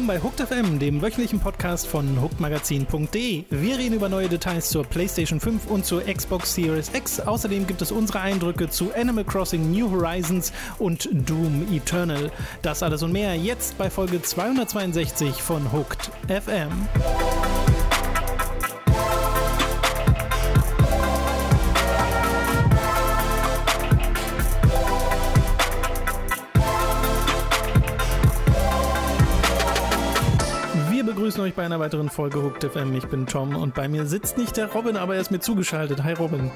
Willkommen bei Hooked FM, dem wöchentlichen Podcast von hookedmagazin.de. Wir reden über neue Details zur PlayStation 5 und zur Xbox Series X. Außerdem gibt es unsere Eindrücke zu Animal Crossing New Horizons und Doom Eternal. Das alles und mehr jetzt bei Folge 262 von Hooked FM. Einer weiteren Folge Hooked FM. Ich bin Tom und bei mir sitzt nicht der Robin, aber er ist mir zugeschaltet. Hi Robin.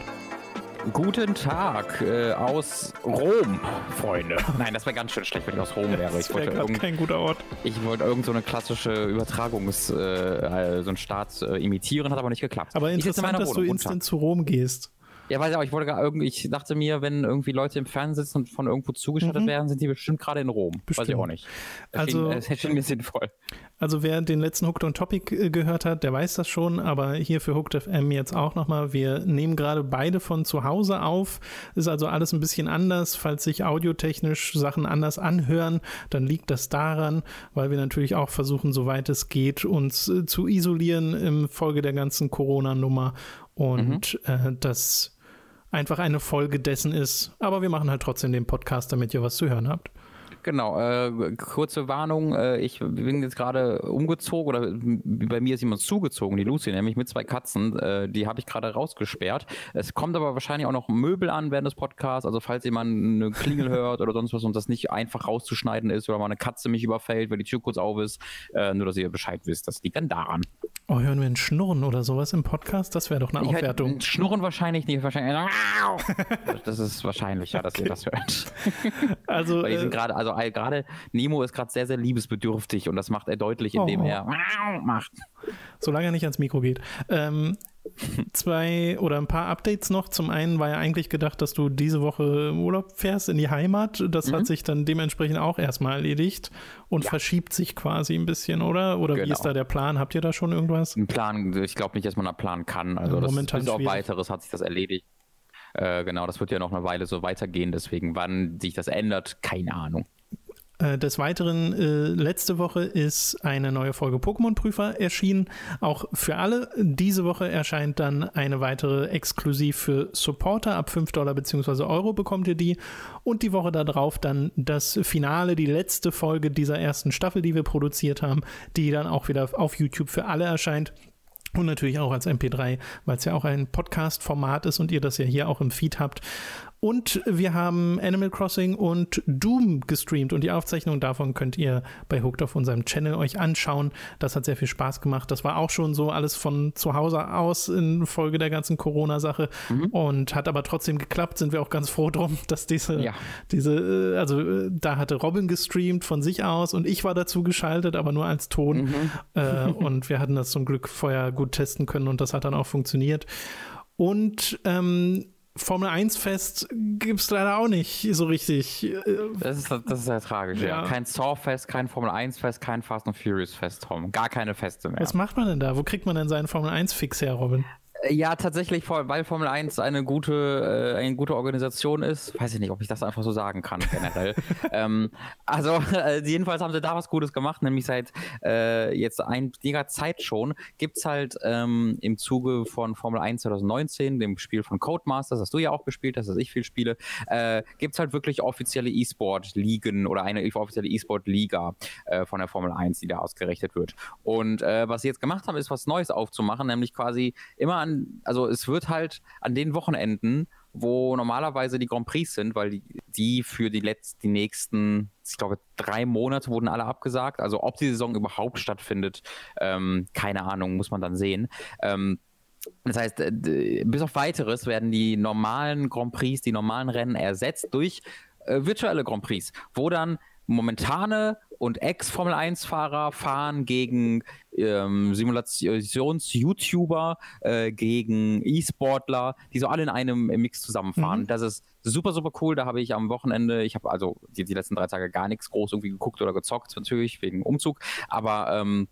Guten Tag äh, aus Rom, Freunde. Nein, das wäre ganz schön schlecht, wenn ich aus Rom wäre. Ich wollte, irgend, kein guter Ort. ich wollte irgend so eine klassische Übertragungs-, äh, so einen Staat äh, imitieren, hat aber nicht geklappt. Aber interessant, dass du instant zu Rom gehst. Ja, weiß ich auch, ich wollte gar irgendwie, ich dachte mir, wenn irgendwie Leute im Fernsehen sitzen und von irgendwo zugeschaltet Mhm. werden, sind die bestimmt gerade in Rom. Weiß ich Bestimmt. auch nicht. Also- Also, es schien mir sinnvoll. Also wer den letzten Hooked on Topic äh, gehört hat, der weiß das schon, aber hier für Hooked FM jetzt auch nochmal. Wir nehmen gerade beide von zu Hause auf. Ist also alles ein bisschen anders. Falls sich audiotechnisch Sachen anders anhören, dann liegt das daran, weil wir natürlich auch versuchen, soweit es geht, uns äh, zu isolieren im Folge der ganzen Corona-Nummer und äh, das einfach eine Folge dessen ist. Aber wir machen halt trotzdem den Podcast, damit ihr was zu hören habt. Genau, äh, kurze Warnung, äh, ich bin jetzt gerade umgezogen oder bei mir ist jemand zugezogen, die Lucy nämlich mit zwei Katzen, äh, die habe ich gerade rausgesperrt. Es kommt aber wahrscheinlich auch noch Möbel an während des Podcasts, also falls jemand eine Klingel hört oder sonst was und das nicht einfach rauszuschneiden ist oder mal eine Katze mich überfällt, weil die Tür kurz auf ist, äh, nur dass ihr Bescheid wisst, das liegt dann daran. Oh, hören wir ein Schnurren oder sowas im Podcast? Das wäre doch eine Ich Aufwertung. halt, Schnurren wahrscheinlich nicht, wahrscheinlich das ist wahrscheinlicher, dass ihr das hört. Also, Weil die sind äh, gerade, also gerade Nemo ist gerade sehr, sehr liebesbedürftig und das macht er deutlich, indem Oh. er macht. solange er nicht ans Mikro geht. Ähm, zwei oder ein paar Updates noch. Zum einen war ja eigentlich gedacht, dass du diese Woche im Urlaub fährst in die Heimat. Das Mhm. hat sich dann dementsprechend auch erstmal erledigt und verschiebt sich quasi ein bisschen, oder? Oder wie Genau. ist da der Plan? Habt ihr da schon irgendwas? Ein Plan, ich glaube nicht, dass man einen Plan kann. Also Ja, das, momentan auf schwierig. weiteres hat sich das erledigt. Äh, genau, das wird ja noch eine Weile so weitergehen, deswegen wann sich das ändert, keine Ahnung. Äh, Des Weiteren, äh, letzte Woche ist eine neue Folge Pokémon-Prüfer erschienen. Auch für alle. Diese Woche erscheint dann eine weitere exklusiv für Supporter. Ab 5 Dollar bzw. Euro bekommt ihr die. Und die Woche darauf dann das Finale, die letzte Folge dieser ersten Staffel, die wir produziert haben, die dann auch wieder auf YouTube für alle erscheint. Und natürlich auch als MP3, weil es ja auch ein Podcast-Format ist und ihr das ja hier auch im Feed habt. Und wir haben Animal Crossing und Doom gestreamt und die Aufzeichnung davon könnt ihr bei Hooked auf unserem Channel euch anschauen. Das hat sehr viel Spaß gemacht. Das war auch schon so alles von zu Hause aus in Folge der ganzen Corona-Sache und hat aber trotzdem geklappt. Sind wir auch ganz froh drum, dass diese, Ja. diese, äh, also äh, da hatte Robin gestreamt von sich aus und ich war dazu geschaltet, aber nur als Ton. Äh, und wir hatten das zum Glück vorher gut testen können und das hat dann auch funktioniert. Und ähm, Formel 1 Fest gibt es leider auch nicht so richtig. Das ist, das ist sehr tragisch, ja. Ja. Kein Saw-Fest, kein Formel-1-Fest, kein Fast and Furious-Fest, Tom. Gar keine Feste mehr. Was macht man denn da? Wo kriegt man denn seinen Formel 1 Fix her, Robin? Ja, tatsächlich, weil Formel 1 eine gute, äh, eine gute Organisation ist. Weiß ich nicht, ob ich das einfach so sagen kann, generell. ähm, also, äh, jedenfalls haben sie da was Gutes gemacht, nämlich seit äh, jetzt einiger Zeit schon gibt's halt ähm, im Zuge von Formel 1 2019, dem Spiel von Codemasters, das du ja auch gespielt hast, dass ich viel spiele, äh, gibt's halt wirklich offizielle E-Sport-Ligen oder eine offizielle E-Sport-Liga äh, von der Formel 1, die da ausgerichtet wird. Und äh, was sie jetzt gemacht haben, ist was Neues aufzumachen, nämlich quasi immer an, also es wird halt an den Wochenenden, wo normalerweise die Grand Prix sind, weil die, die für die letzten, die nächsten, ich glaube, drei Monate wurden alle abgesagt. Also ob die Saison überhaupt stattfindet, ähm, keine Ahnung, muss man dann sehen. Ähm, das heißt, äh, bis auf weiteres werden die normalen Grand Prix, die normalen Rennen ersetzt durch äh, virtuelle Grand Prix, wo dann momentane und Ex-Formel-1-Fahrer fahren gegen ähm, Simulations-YouTuber, äh, gegen E-Sportler, die so alle in einem Mix zusammenfahren. Mhm. Das ist super, super cool. Da habe ich am Wochenende, ich habe also die, die letzten drei Tage gar nichts groß irgendwie geguckt oder gezockt, natürlich wegen Umzug, aber ähm,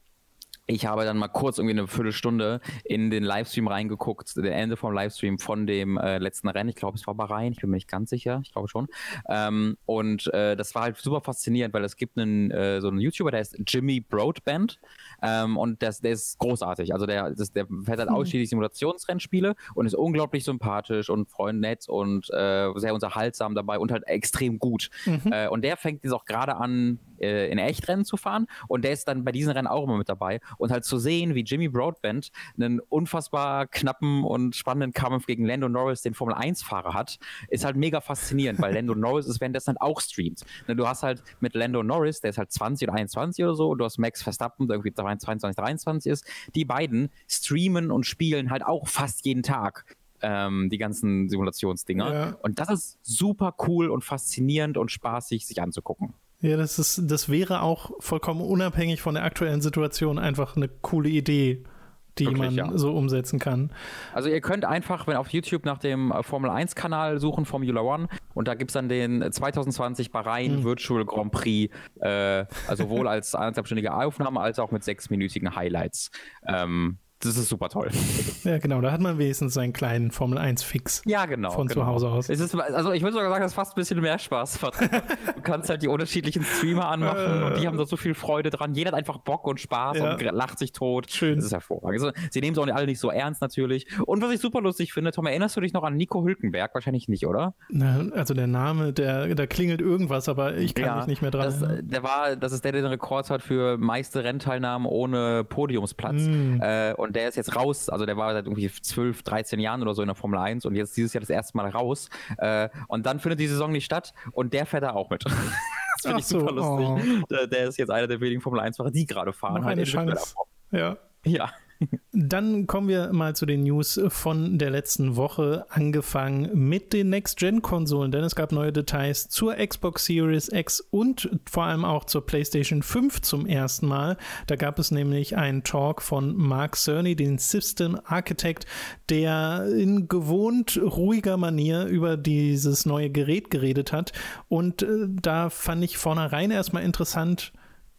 ich habe dann mal kurz irgendwie eine Viertelstunde in den Livestream reingeguckt, der Ende vom Livestream von dem äh, letzten Rennen. Ich glaube, es war Bahrain, ich bin mir nicht ganz sicher, ich glaube schon. Ähm, und äh, das war halt super faszinierend, weil es gibt einen, äh, so einen YouTuber, der heißt Jimmy Broadband. Ähm, und das, der ist großartig. Also der, das, der fährt halt hm. ausschließlich Simulationsrennspiele und ist unglaublich sympathisch und freundnett und äh, sehr unterhaltsam dabei und halt extrem gut. Mhm. Äh, und der fängt jetzt auch gerade an, äh, in Echtrennen zu fahren und der ist dann bei diesen Rennen auch immer mit dabei und halt zu sehen, wie Jimmy Broadbent einen unfassbar knappen und spannenden Kampf gegen Lando Norris, den Formel 1-Fahrer hat, ist halt mega faszinierend, weil Lando Norris ist währenddessen halt auch streamt. Ne, du hast halt mit Lando Norris, der ist halt 20 oder 21 oder so, und du hast Max Verstappen, der irgendwie 22, 23 ist, die beiden streamen und spielen halt auch fast jeden Tag ähm, die ganzen Simulationsdinger. Ja. Und das ist super cool und faszinierend und spaßig, sich anzugucken. Ja, das ist, das wäre auch vollkommen unabhängig von der aktuellen Situation einfach eine coole Idee, die Wirklich, man ja. so umsetzen kann. Also ihr könnt einfach, wenn auf YouTube nach dem äh, Formel 1 Kanal suchen, Formula One, und da gibt es dann den 2020 Bahrain hm. Virtual Grand Prix, äh, also sowohl als einzelständige Aufnahme als auch mit sechsminütigen Highlights. Ähm, das ist super toll. Ja, genau, da hat man wenigstens seinen kleinen Formel 1-Fix. Ja, genau. Von genau. zu Hause aus. Es ist, also ich würde sogar sagen, das ist fast ein bisschen mehr Spaß. du kannst halt die unterschiedlichen Streamer anmachen und die haben da so viel Freude dran. Jeder hat einfach Bock und Spaß ja. und lacht sich tot. Schön. Das ist hervorragend. Also, sie nehmen es auch alle nicht so ernst natürlich. Und was ich super lustig finde, Tom, erinnerst du dich noch an Nico Hülkenberg? Wahrscheinlich nicht, oder? Na, also der Name, der, da klingelt irgendwas, aber ich kann ja, mich nicht mehr dran das, Der war, das ist der, der den Rekord hat für meiste Rennteilnahmen ohne Podiumsplatz. Mm. Äh, und der ist jetzt raus also der war seit irgendwie 12, 13 Jahren oder so in der Formel 1 und jetzt dieses Jahr das erste Mal raus. Äh, und dann findet die Saison nicht statt und der fährt da auch mit. das finde ich super so, lustig. Oh. Der, der, ist jetzt einer der wenigen Formel 1-Fahrer, die gerade fahren. Noch halt eine Chance. Ja. Ja. Dann kommen wir mal zu den News von der letzten Woche, angefangen mit den Next-Gen-Konsolen, denn es gab neue Details zur Xbox Series X und vor allem auch zur PlayStation 5 zum ersten Mal. Da gab es nämlich einen Talk von Mark Cerny, den System Architect, der in gewohnt ruhiger Manier über dieses neue Gerät geredet hat. Und äh, da fand ich vornherein erstmal interessant,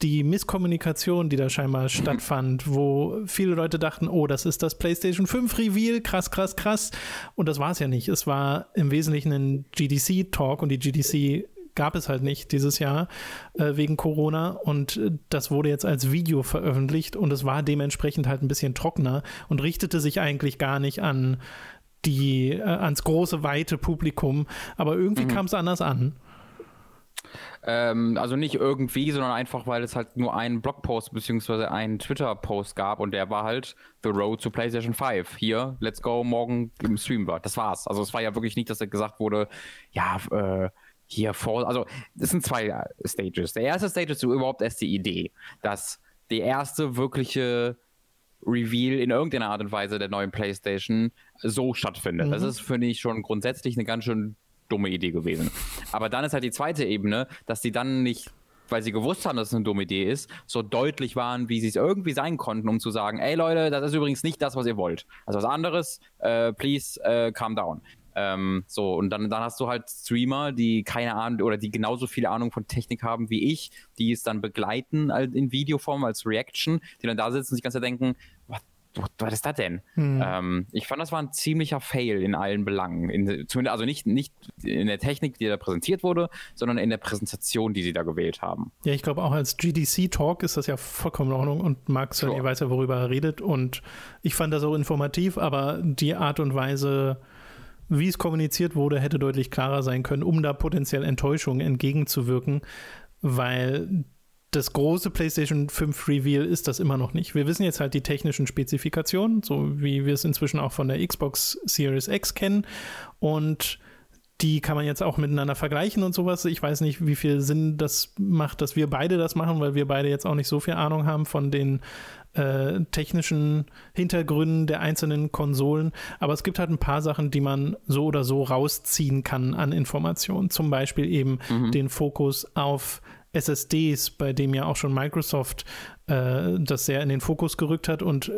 die Misskommunikation, die da scheinbar stattfand, wo viele Leute dachten, oh, das ist das PlayStation 5 Reveal, krass, krass, krass. Und das war es ja nicht. Es war im Wesentlichen ein GDC-Talk und die GDC gab es halt nicht dieses Jahr äh, wegen Corona und äh, das wurde jetzt als Video veröffentlicht und es war dementsprechend halt ein bisschen trockener und richtete sich eigentlich gar nicht an die äh, ans große weite Publikum, aber irgendwie mhm. kam es anders an. Ähm, also nicht irgendwie, sondern einfach, weil es halt nur einen Blogpost bzw. einen Twitter-Post gab und der war halt The Road to PlayStation 5. Hier, let's go, morgen im Stream war. Das war's. Also es war ja wirklich nicht, dass gesagt wurde, ja, äh, hier vor, also es sind zwei Stages. Der erste Stage ist überhaupt erst die Idee, dass die erste wirkliche Reveal in irgendeiner Art und Weise der neuen PlayStation so stattfindet. Mhm. Das ist, finde ich, schon grundsätzlich eine ganz schön dumme Idee gewesen. Aber dann ist halt die zweite Ebene, dass die dann nicht weil sie gewusst haben, dass es eine dumme Idee ist, so deutlich waren, wie sie es irgendwie sein konnten, um zu sagen, ey Leute, das ist übrigens nicht das, was ihr wollt. Also was anderes, äh, please äh, calm down. Ähm, so, und dann, dann hast du halt Streamer, die keine Ahnung oder die genauso viele Ahnung von Technik haben wie ich, die es dann begleiten in Videoform als Reaction, die dann da sitzen und sich ganz denken, was ist das denn? Hm. Ähm, ich fand, das war ein ziemlicher Fail in allen Belangen. In, also nicht, nicht in der Technik, die da präsentiert wurde, sondern in der Präsentation, die sie da gewählt haben. Ja, ich glaube auch als GDC-Talk ist das ja vollkommen in Ordnung und Max sure. weiß ja, worüber er redet und ich fand das auch informativ, aber die Art und Weise, wie es kommuniziert wurde, hätte deutlich klarer sein können, um da potenziell Enttäuschungen entgegenzuwirken, weil das große PlayStation 5 Reveal ist das immer noch nicht. Wir wissen jetzt halt die technischen Spezifikationen, so wie wir es inzwischen auch von der Xbox Series X kennen. Und die kann man jetzt auch miteinander vergleichen und sowas. Ich weiß nicht, wie viel Sinn das macht, dass wir beide das machen, weil wir beide jetzt auch nicht so viel Ahnung haben von den äh, technischen Hintergründen der einzelnen Konsolen. Aber es gibt halt ein paar Sachen, die man so oder so rausziehen kann an Informationen. Zum Beispiel eben mhm. den Fokus auf SSDs, bei dem ja auch schon Microsoft äh, das sehr in den Fokus gerückt hat und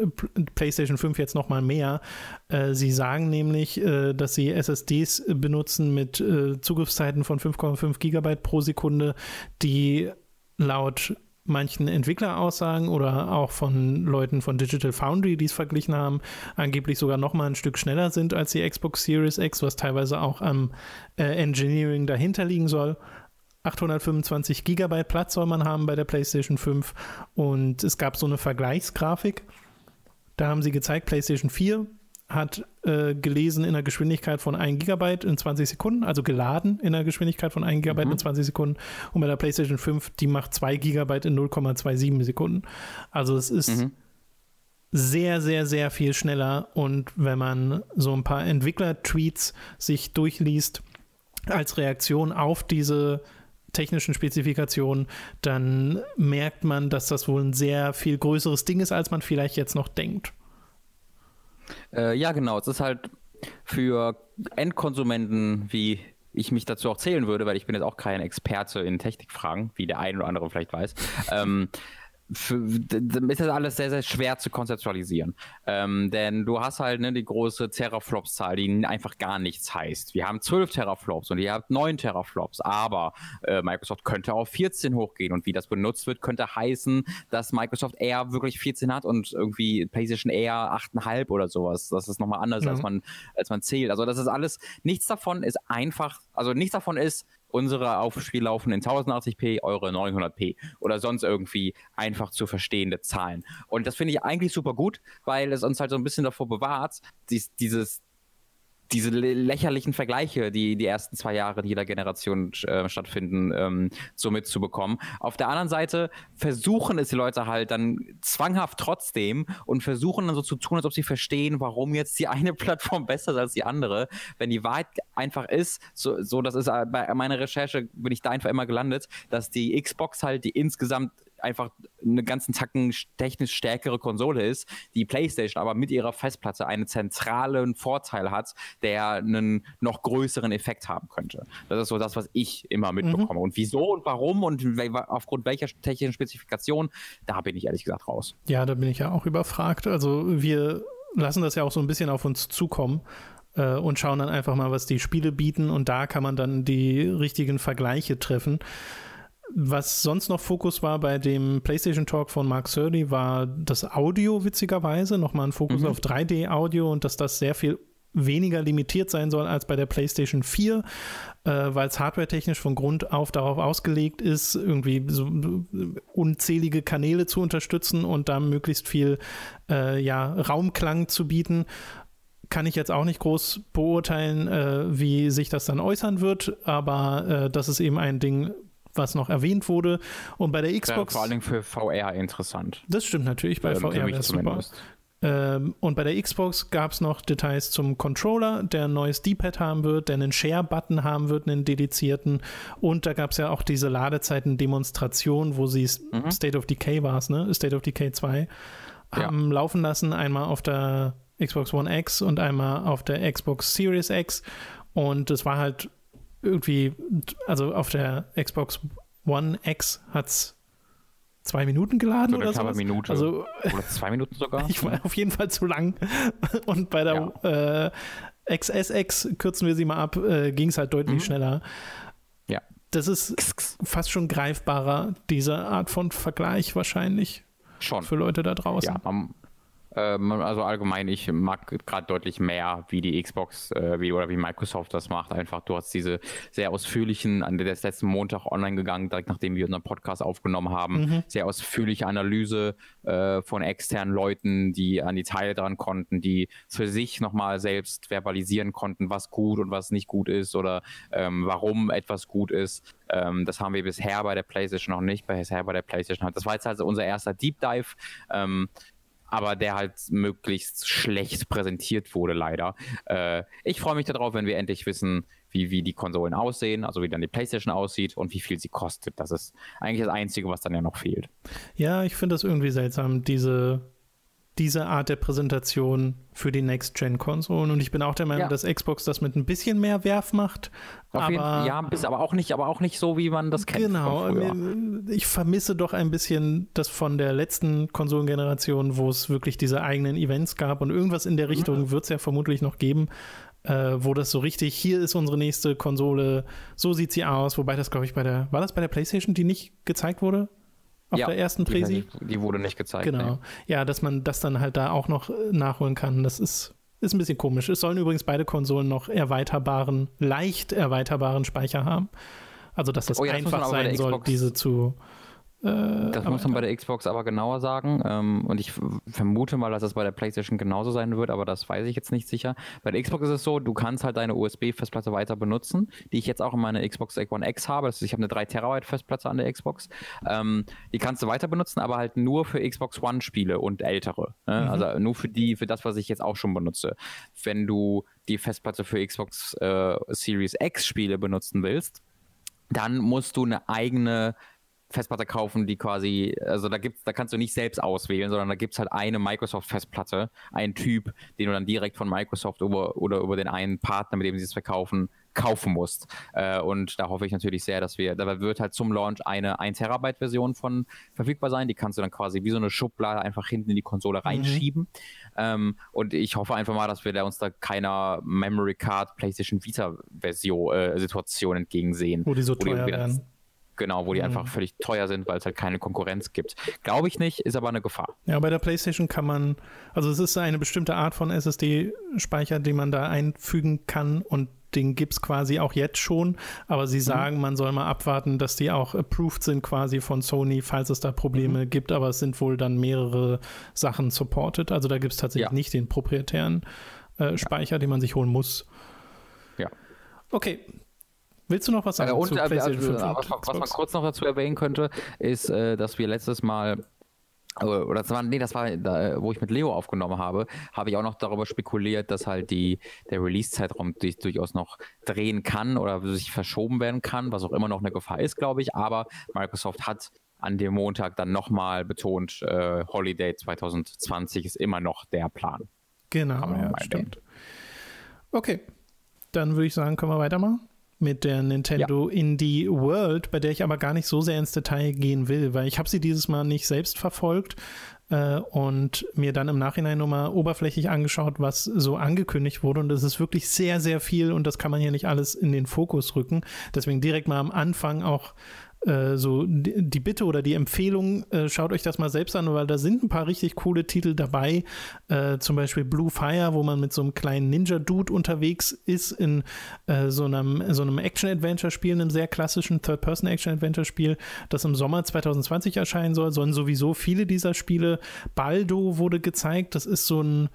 PlayStation 5 jetzt noch mal mehr. Äh, sie sagen nämlich, äh, dass sie SSDs benutzen mit äh, Zugriffszeiten von 5,5 Gigabyte pro Sekunde, die laut manchen Entwickleraussagen oder auch von Leuten von Digital Foundry, die es verglichen haben, angeblich sogar noch mal ein Stück schneller sind als die Xbox Series X, was teilweise auch am äh, Engineering dahinter liegen soll. 825 Gigabyte Platz soll man haben bei der PlayStation 5 und es gab so eine Vergleichsgrafik. Da haben sie gezeigt, PlayStation 4 hat äh, gelesen in einer Geschwindigkeit von 1 Gigabyte in 20 Sekunden, also geladen in einer Geschwindigkeit von 1 Gigabyte mhm. in 20 Sekunden. Und bei der PlayStation 5, die macht 2 Gigabyte in 0,27 Sekunden. Also es ist mhm. sehr, sehr, sehr viel schneller. Und wenn man so ein paar Entwickler-Tweets sich durchliest, als Reaktion auf diese technischen Spezifikationen, dann merkt man, dass das wohl ein sehr viel größeres Ding ist, als man vielleicht jetzt noch denkt. Äh, ja, genau. Es ist halt für Endkonsumenten, wie ich mich dazu auch zählen würde, weil ich bin jetzt auch kein Experte in Technikfragen, wie der ein oder andere vielleicht weiß. ähm, für, ist das alles sehr, sehr schwer zu konzeptualisieren. Ähm, denn du hast halt ne, die große Teraflops-Zahl, die einfach gar nichts heißt. Wir haben 12 Teraflops und ihr habt 9 Teraflops, aber äh, Microsoft könnte auf 14 hochgehen und wie das benutzt wird, könnte heißen, dass Microsoft eher wirklich 14 hat und irgendwie PlayStation eher 8,5 oder sowas. Das ist nochmal anders, mhm. als, man, als man zählt. Also das ist alles, nichts davon ist einfach, also nichts davon ist unsere Aufspiel laufen in 1080p, eure 900p oder sonst irgendwie einfach zu verstehende Zahlen. Und das finde ich eigentlich super gut, weil es uns halt so ein bisschen davor bewahrt, dies, dieses, diese lächerlichen Vergleiche, die die ersten zwei Jahre jeder Generation äh, stattfinden, ähm, so mitzubekommen. Auf der anderen Seite versuchen es die Leute halt dann zwanghaft trotzdem und versuchen dann so zu tun, als ob sie verstehen, warum jetzt die eine Plattform besser ist als die andere. Wenn die Wahrheit einfach ist, so, so das ist äh, bei meiner Recherche, bin ich da einfach immer gelandet, dass die Xbox halt die insgesamt einfach eine ganzen Tacken technisch stärkere Konsole ist, die PlayStation aber mit ihrer Festplatte einen zentralen Vorteil hat, der einen noch größeren Effekt haben könnte. Das ist so das, was ich immer mhm. mitbekomme. Mhm. Und wieso und warum und aufgrund welcher technischen Spezifikation, da bin ich ehrlich gesagt raus. Ja, da bin ich ja auch überfragt. Also wir lassen das ja auch so ein bisschen auf uns zukommen äh, und schauen dann einfach mal, was die Spiele bieten und da kann man dann die richtigen Vergleiche treffen. Was sonst noch Fokus war bei dem PlayStation Talk von Mark Cerny, war das Audio, witzigerweise. Nochmal ein Fokus mhm. auf 3D-Audio und dass das sehr viel weniger limitiert sein soll als bei der PlayStation 4, äh, weil es hardwaretechnisch von Grund auf darauf ausgelegt ist, irgendwie so unzählige Kanäle zu unterstützen und da möglichst viel äh, ja, Raumklang zu bieten kann ich jetzt auch nicht groß beurteilen, äh, wie sich das dann äußern wird, aber äh, das ist eben ein Ding, was noch erwähnt wurde. Und bei der Xbox. Ja, vor allem für VR interessant. Das stimmt natürlich, bei ähm, VR wäre super. Ähm, und bei der Xbox gab es noch Details zum Controller, der ein neues D-Pad haben wird, der einen Share-Button haben wird, einen dedizierten. Und da gab es ja auch diese Ladezeiten-Demonstration, wo sie mhm. State of Decay war es, ne? State of Decay 2 haben ja. laufen lassen, einmal auf der Xbox One X und einmal auf der Xbox Series X. Und es war halt irgendwie, also auf der Xbox One X hat es zwei Minuten geladen so oder so. Minute. Also, oder zwei Minuten sogar. ich war auf jeden Fall zu lang. Und bei der ja. äh, XSX, kürzen wir sie mal ab, äh, ging es halt deutlich mhm. schneller. Ja. Das ist fast schon greifbarer, diese Art von Vergleich wahrscheinlich. Schon. Für Leute da draußen. Ja, man, ähm, also allgemein, ich mag gerade deutlich mehr, wie die Xbox äh, wie, oder wie Microsoft das macht. Einfach, du hast diese sehr ausführlichen, an der ist letzten Montag online gegangen, direkt nachdem wir unseren Podcast aufgenommen haben, mhm. sehr ausführliche Analyse äh, von externen Leuten, die an die Teile dran konnten, die für sich nochmal selbst verbalisieren konnten, was gut und was nicht gut ist oder ähm, warum etwas gut ist. Ähm, das haben wir bisher bei der PlayStation noch nicht, bisher bei der PlayStation halt. Das war jetzt also unser erster Deep Dive. Ähm, aber der halt möglichst schlecht präsentiert wurde, leider. Äh, ich freue mich darauf, wenn wir endlich wissen, wie, wie die Konsolen aussehen, also wie dann die PlayStation aussieht und wie viel sie kostet. Das ist eigentlich das Einzige, was dann ja noch fehlt. Ja, ich finde das irgendwie seltsam, diese diese Art der Präsentation für die Next-Gen-Konsolen. Und ich bin auch der Meinung, ja. dass Xbox das mit ein bisschen mehr Werf macht. aber, jeden, ja, bis, aber auch nicht, aber auch nicht so, wie man das kennt. Genau. Ich vermisse doch ein bisschen das von der letzten Konsolengeneration, wo es wirklich diese eigenen Events gab und irgendwas in der Richtung mhm. wird es ja vermutlich noch geben. Äh, wo das so richtig, hier ist unsere nächste Konsole, so sieht sie aus, wobei das, glaube ich, bei der, war das bei der PlayStation, die nicht gezeigt wurde? Auf ja, der ersten Präsi. Die, die, wurde nicht gezeigt. Genau. Nee. Ja, dass man das dann halt da auch noch äh, nachholen kann, das ist, ist ein bisschen komisch. Es sollen übrigens beide Konsolen noch erweiterbaren, leicht erweiterbaren Speicher haben. Also, dass das, oh, ja, einfach sein soll, diese zu das muss man bei der Xbox aber genauer sagen. Ähm, und ich vermute mal, dass das bei der PlayStation genauso sein wird, aber das weiß ich jetzt nicht sicher. Bei der Xbox ist es so, du kannst halt deine USB-Festplatte weiter benutzen, die ich jetzt auch in meiner Xbox One X habe. Das ist, ich habe eine 3 Terabyte Festplatte an der Xbox. Ähm, die kannst du weiter benutzen, aber halt nur für Xbox One-Spiele und ältere. Ne? Mhm. Also nur für die, für das, was ich jetzt auch schon benutze. Wenn du die Festplatte für Xbox äh, Series X Spiele benutzen willst, dann musst du eine eigene Festplatte kaufen, die quasi, also da gibt's, da kannst du nicht selbst auswählen, sondern da gibt es halt eine Microsoft-Festplatte, einen Typ, den du dann direkt von Microsoft über, oder über den einen Partner, mit dem sie es verkaufen, kaufen musst. Äh, und da hoffe ich natürlich sehr, dass wir, da wird halt zum Launch eine 1 Terabyte Version von verfügbar sein. Die kannst du dann quasi wie so eine Schublade einfach hinten in die Konsole mhm. reinschieben. Mhm. Ähm, und ich hoffe einfach mal, dass wir da uns da keiner Memory Card PlayStation Vita Version äh, Situation entgegensehen. Wo die so teuer werden. Genau, wo die mhm. einfach völlig teuer sind, weil es halt keine Konkurrenz gibt. Glaube ich nicht, ist aber eine Gefahr. Ja, bei der PlayStation kann man, also es ist eine bestimmte Art von SSD-Speicher, den man da einfügen kann und den gibt es quasi auch jetzt schon, aber sie mhm. sagen, mhm. man soll mal abwarten, dass die auch approved sind quasi von Sony, falls es da Probleme mhm. gibt, aber es sind wohl dann mehrere Sachen supported. Also da gibt es tatsächlich ja. nicht den proprietären äh, Speicher, ja. den man sich holen muss. Ja. Okay, Willst du noch was sagen? Äh, und, zu äh, PlayStation also, 5 was, was man kurz noch dazu erwähnen könnte, ist, äh, dass wir letztes Mal äh, oder das war, nee, das war, da, wo ich mit Leo aufgenommen habe, habe ich auch noch darüber spekuliert, dass halt die, der Release-Zeitraum sich durchaus noch drehen kann oder sich verschoben werden kann, was auch immer noch eine Gefahr ist, glaube ich. Aber Microsoft hat an dem Montag dann nochmal betont, äh, Holiday 2020 ist immer noch der Plan. Genau, ja, stimmt. Okay, dann würde ich sagen, können wir weitermachen mit der Nintendo ja. Indie World, bei der ich aber gar nicht so sehr ins Detail gehen will, weil ich habe sie dieses Mal nicht selbst verfolgt äh, und mir dann im Nachhinein nochmal oberflächlich angeschaut, was so angekündigt wurde und es ist wirklich sehr, sehr viel und das kann man hier nicht alles in den Fokus rücken. Deswegen direkt mal am Anfang auch äh, so die Bitte oder die Empfehlung, äh, schaut euch das mal selbst an, weil da sind ein paar richtig coole Titel dabei. Äh, zum Beispiel Blue Fire, wo man mit so einem kleinen Ninja-Dude unterwegs ist in äh, so einem, so einem Action-Adventure-Spiel, einem sehr klassischen Third-Person-Action-Adventure-Spiel, das im Sommer 2020 erscheinen soll. Sollen sowieso viele dieser Spiele. Baldo wurde gezeigt, das ist so ein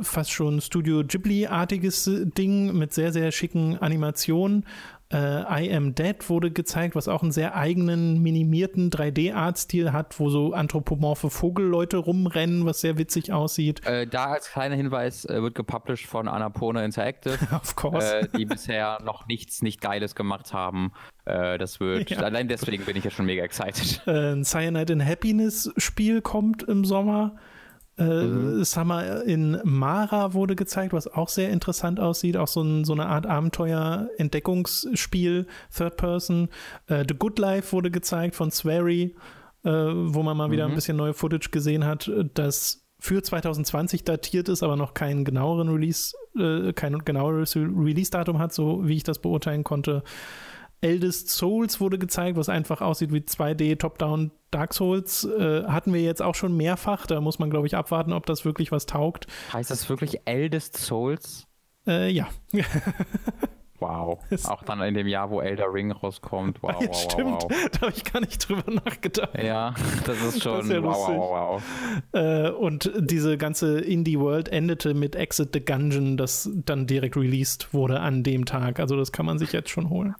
fast schon Studio Ghibli-artiges Ding mit sehr, sehr schicken Animationen. Äh, I Am Dead wurde gezeigt, was auch einen sehr eigenen, minimierten 3D-Artstil hat, wo so anthropomorphe Vogelleute rumrennen, was sehr witzig aussieht. Äh, da als kleiner Hinweis äh, wird gepublished von Annapurna Interactive, of course. Äh, die bisher noch nichts nicht Geiles gemacht haben. Äh, das wird, ja. allein deswegen bin ich ja schon mega excited. Äh, ein Cyanide and Happiness Spiel kommt im Sommer. Äh, mhm. Summer in Mara wurde gezeigt, was auch sehr interessant aussieht. Auch so, ein, so eine Art Abenteuer-Entdeckungsspiel, Third Person. Äh, The Good Life wurde gezeigt von Swery, äh, wo man mal wieder mhm. ein bisschen neue Footage gesehen hat, das für 2020 datiert ist, aber noch keinen genaueren Release, äh, kein genaueres Release-Datum hat, so wie ich das beurteilen konnte. Eldest Souls wurde gezeigt, was einfach aussieht wie 2D Top-Down Dark Souls. Äh, hatten wir jetzt auch schon mehrfach. Da muss man, glaube ich, abwarten, ob das wirklich was taugt. Heißt das wirklich Eldest Souls? Äh, ja. Wow. Auch dann in dem Jahr, wo Elder Ring rauskommt. Wow, wow, Stimmt, wow, wow. da habe ich gar nicht drüber nachgedacht. Ja, das ist schon das ist ja wow, wow, wow. Äh, und diese ganze Indie-World endete mit Exit the Gungeon, das dann direkt released wurde an dem Tag. Also das kann man sich jetzt schon holen.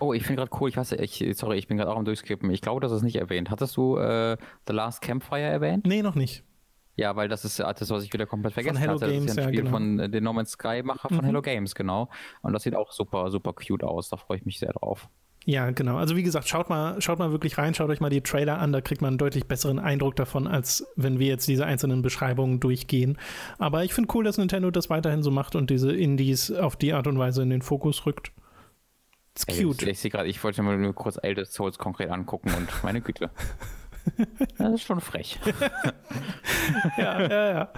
Oh, ich finde gerade cool, ich weiß, ich, sorry, ich bin gerade auch am Durchskippen. Ich glaube, das ist nicht erwähnt. Hattest du äh, The Last Campfire erwähnt? Nee, noch nicht. Ja, weil das ist das, was ich wieder komplett vergessen von Hello hatte. Games, das ist ja ein Spiel ja, genau. von äh, den No Man's Sky-Macher von mhm. Hello Games, genau. Und das sieht auch super, super cute aus. Da freue ich mich sehr drauf. Ja, genau. Also wie gesagt, schaut mal, schaut mal wirklich rein, schaut euch mal die Trailer an, da kriegt man einen deutlich besseren Eindruck davon, als wenn wir jetzt diese einzelnen Beschreibungen durchgehen. Aber ich finde cool, dass Nintendo das weiterhin so macht und diese Indies auf die Art und Weise in den Fokus rückt. Ist cute. Ich, ich sehe gerade, ich wollte mir nur kurz Eldest Souls konkret angucken und meine Güte. Das ist schon frech. ja, ja, ja.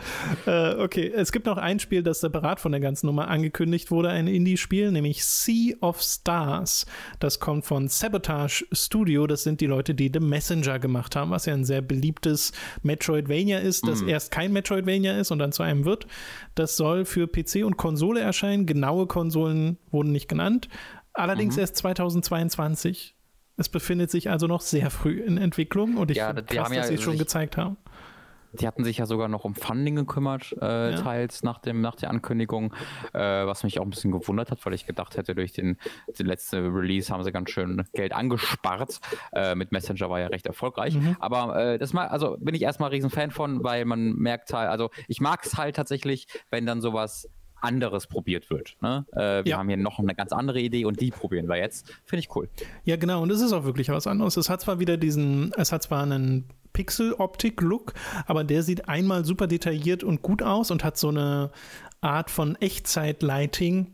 Äh, okay, es gibt noch ein Spiel, das separat von der ganzen Nummer angekündigt wurde, ein Indie-Spiel, nämlich Sea of Stars. Das kommt von Sabotage Studio. Das sind die Leute, die The Messenger gemacht haben, was ja ein sehr beliebtes Metroidvania ist, das mm. erst kein Metroidvania ist und dann zu einem wird. Das soll für PC und Konsole erscheinen. Genaue Konsolen wurden nicht genannt. Allerdings mhm. erst 2022. Es befindet sich also noch sehr früh in Entwicklung und ich ja, finde krass, dass sie es schon gezeigt haben. Die hatten sich ja sogar noch um Funding gekümmert, äh, ja. teils nach, dem, nach der Ankündigung, äh, was mich auch ein bisschen gewundert hat, weil ich gedacht hätte, durch den, den letzten Release haben sie ganz schön Geld angespart. Äh, mit Messenger war ja recht erfolgreich. Mhm. Aber äh, das mal, also bin ich erstmal riesen Fan von, weil man merkt halt, also ich mag es halt tatsächlich, wenn dann sowas anderes probiert wird. Ne? Äh, wir ja. haben hier noch eine ganz andere Idee und die probieren wir jetzt. Finde ich cool. Ja, genau. Und es ist auch wirklich was anderes. Es hat zwar wieder diesen, es hat zwar einen Pixel-Optik-Look, aber der sieht einmal super detailliert und gut aus und hat so eine Art von Echtzeit-Lighting,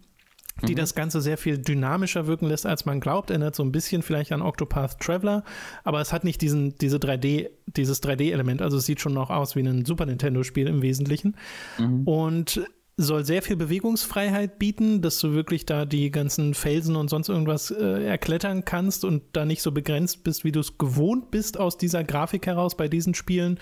die mhm. das Ganze sehr viel dynamischer wirken lässt, als man glaubt. Erinnert so ein bisschen vielleicht an Octopath Traveler, aber es hat nicht diesen, diese 3D, dieses 3D-Element. Also es sieht schon noch aus wie ein Super Nintendo-Spiel im Wesentlichen. Mhm. Und soll sehr viel Bewegungsfreiheit bieten, dass du wirklich da die ganzen Felsen und sonst irgendwas äh, erklettern kannst und da nicht so begrenzt bist, wie du es gewohnt bist aus dieser Grafik heraus bei diesen Spielen.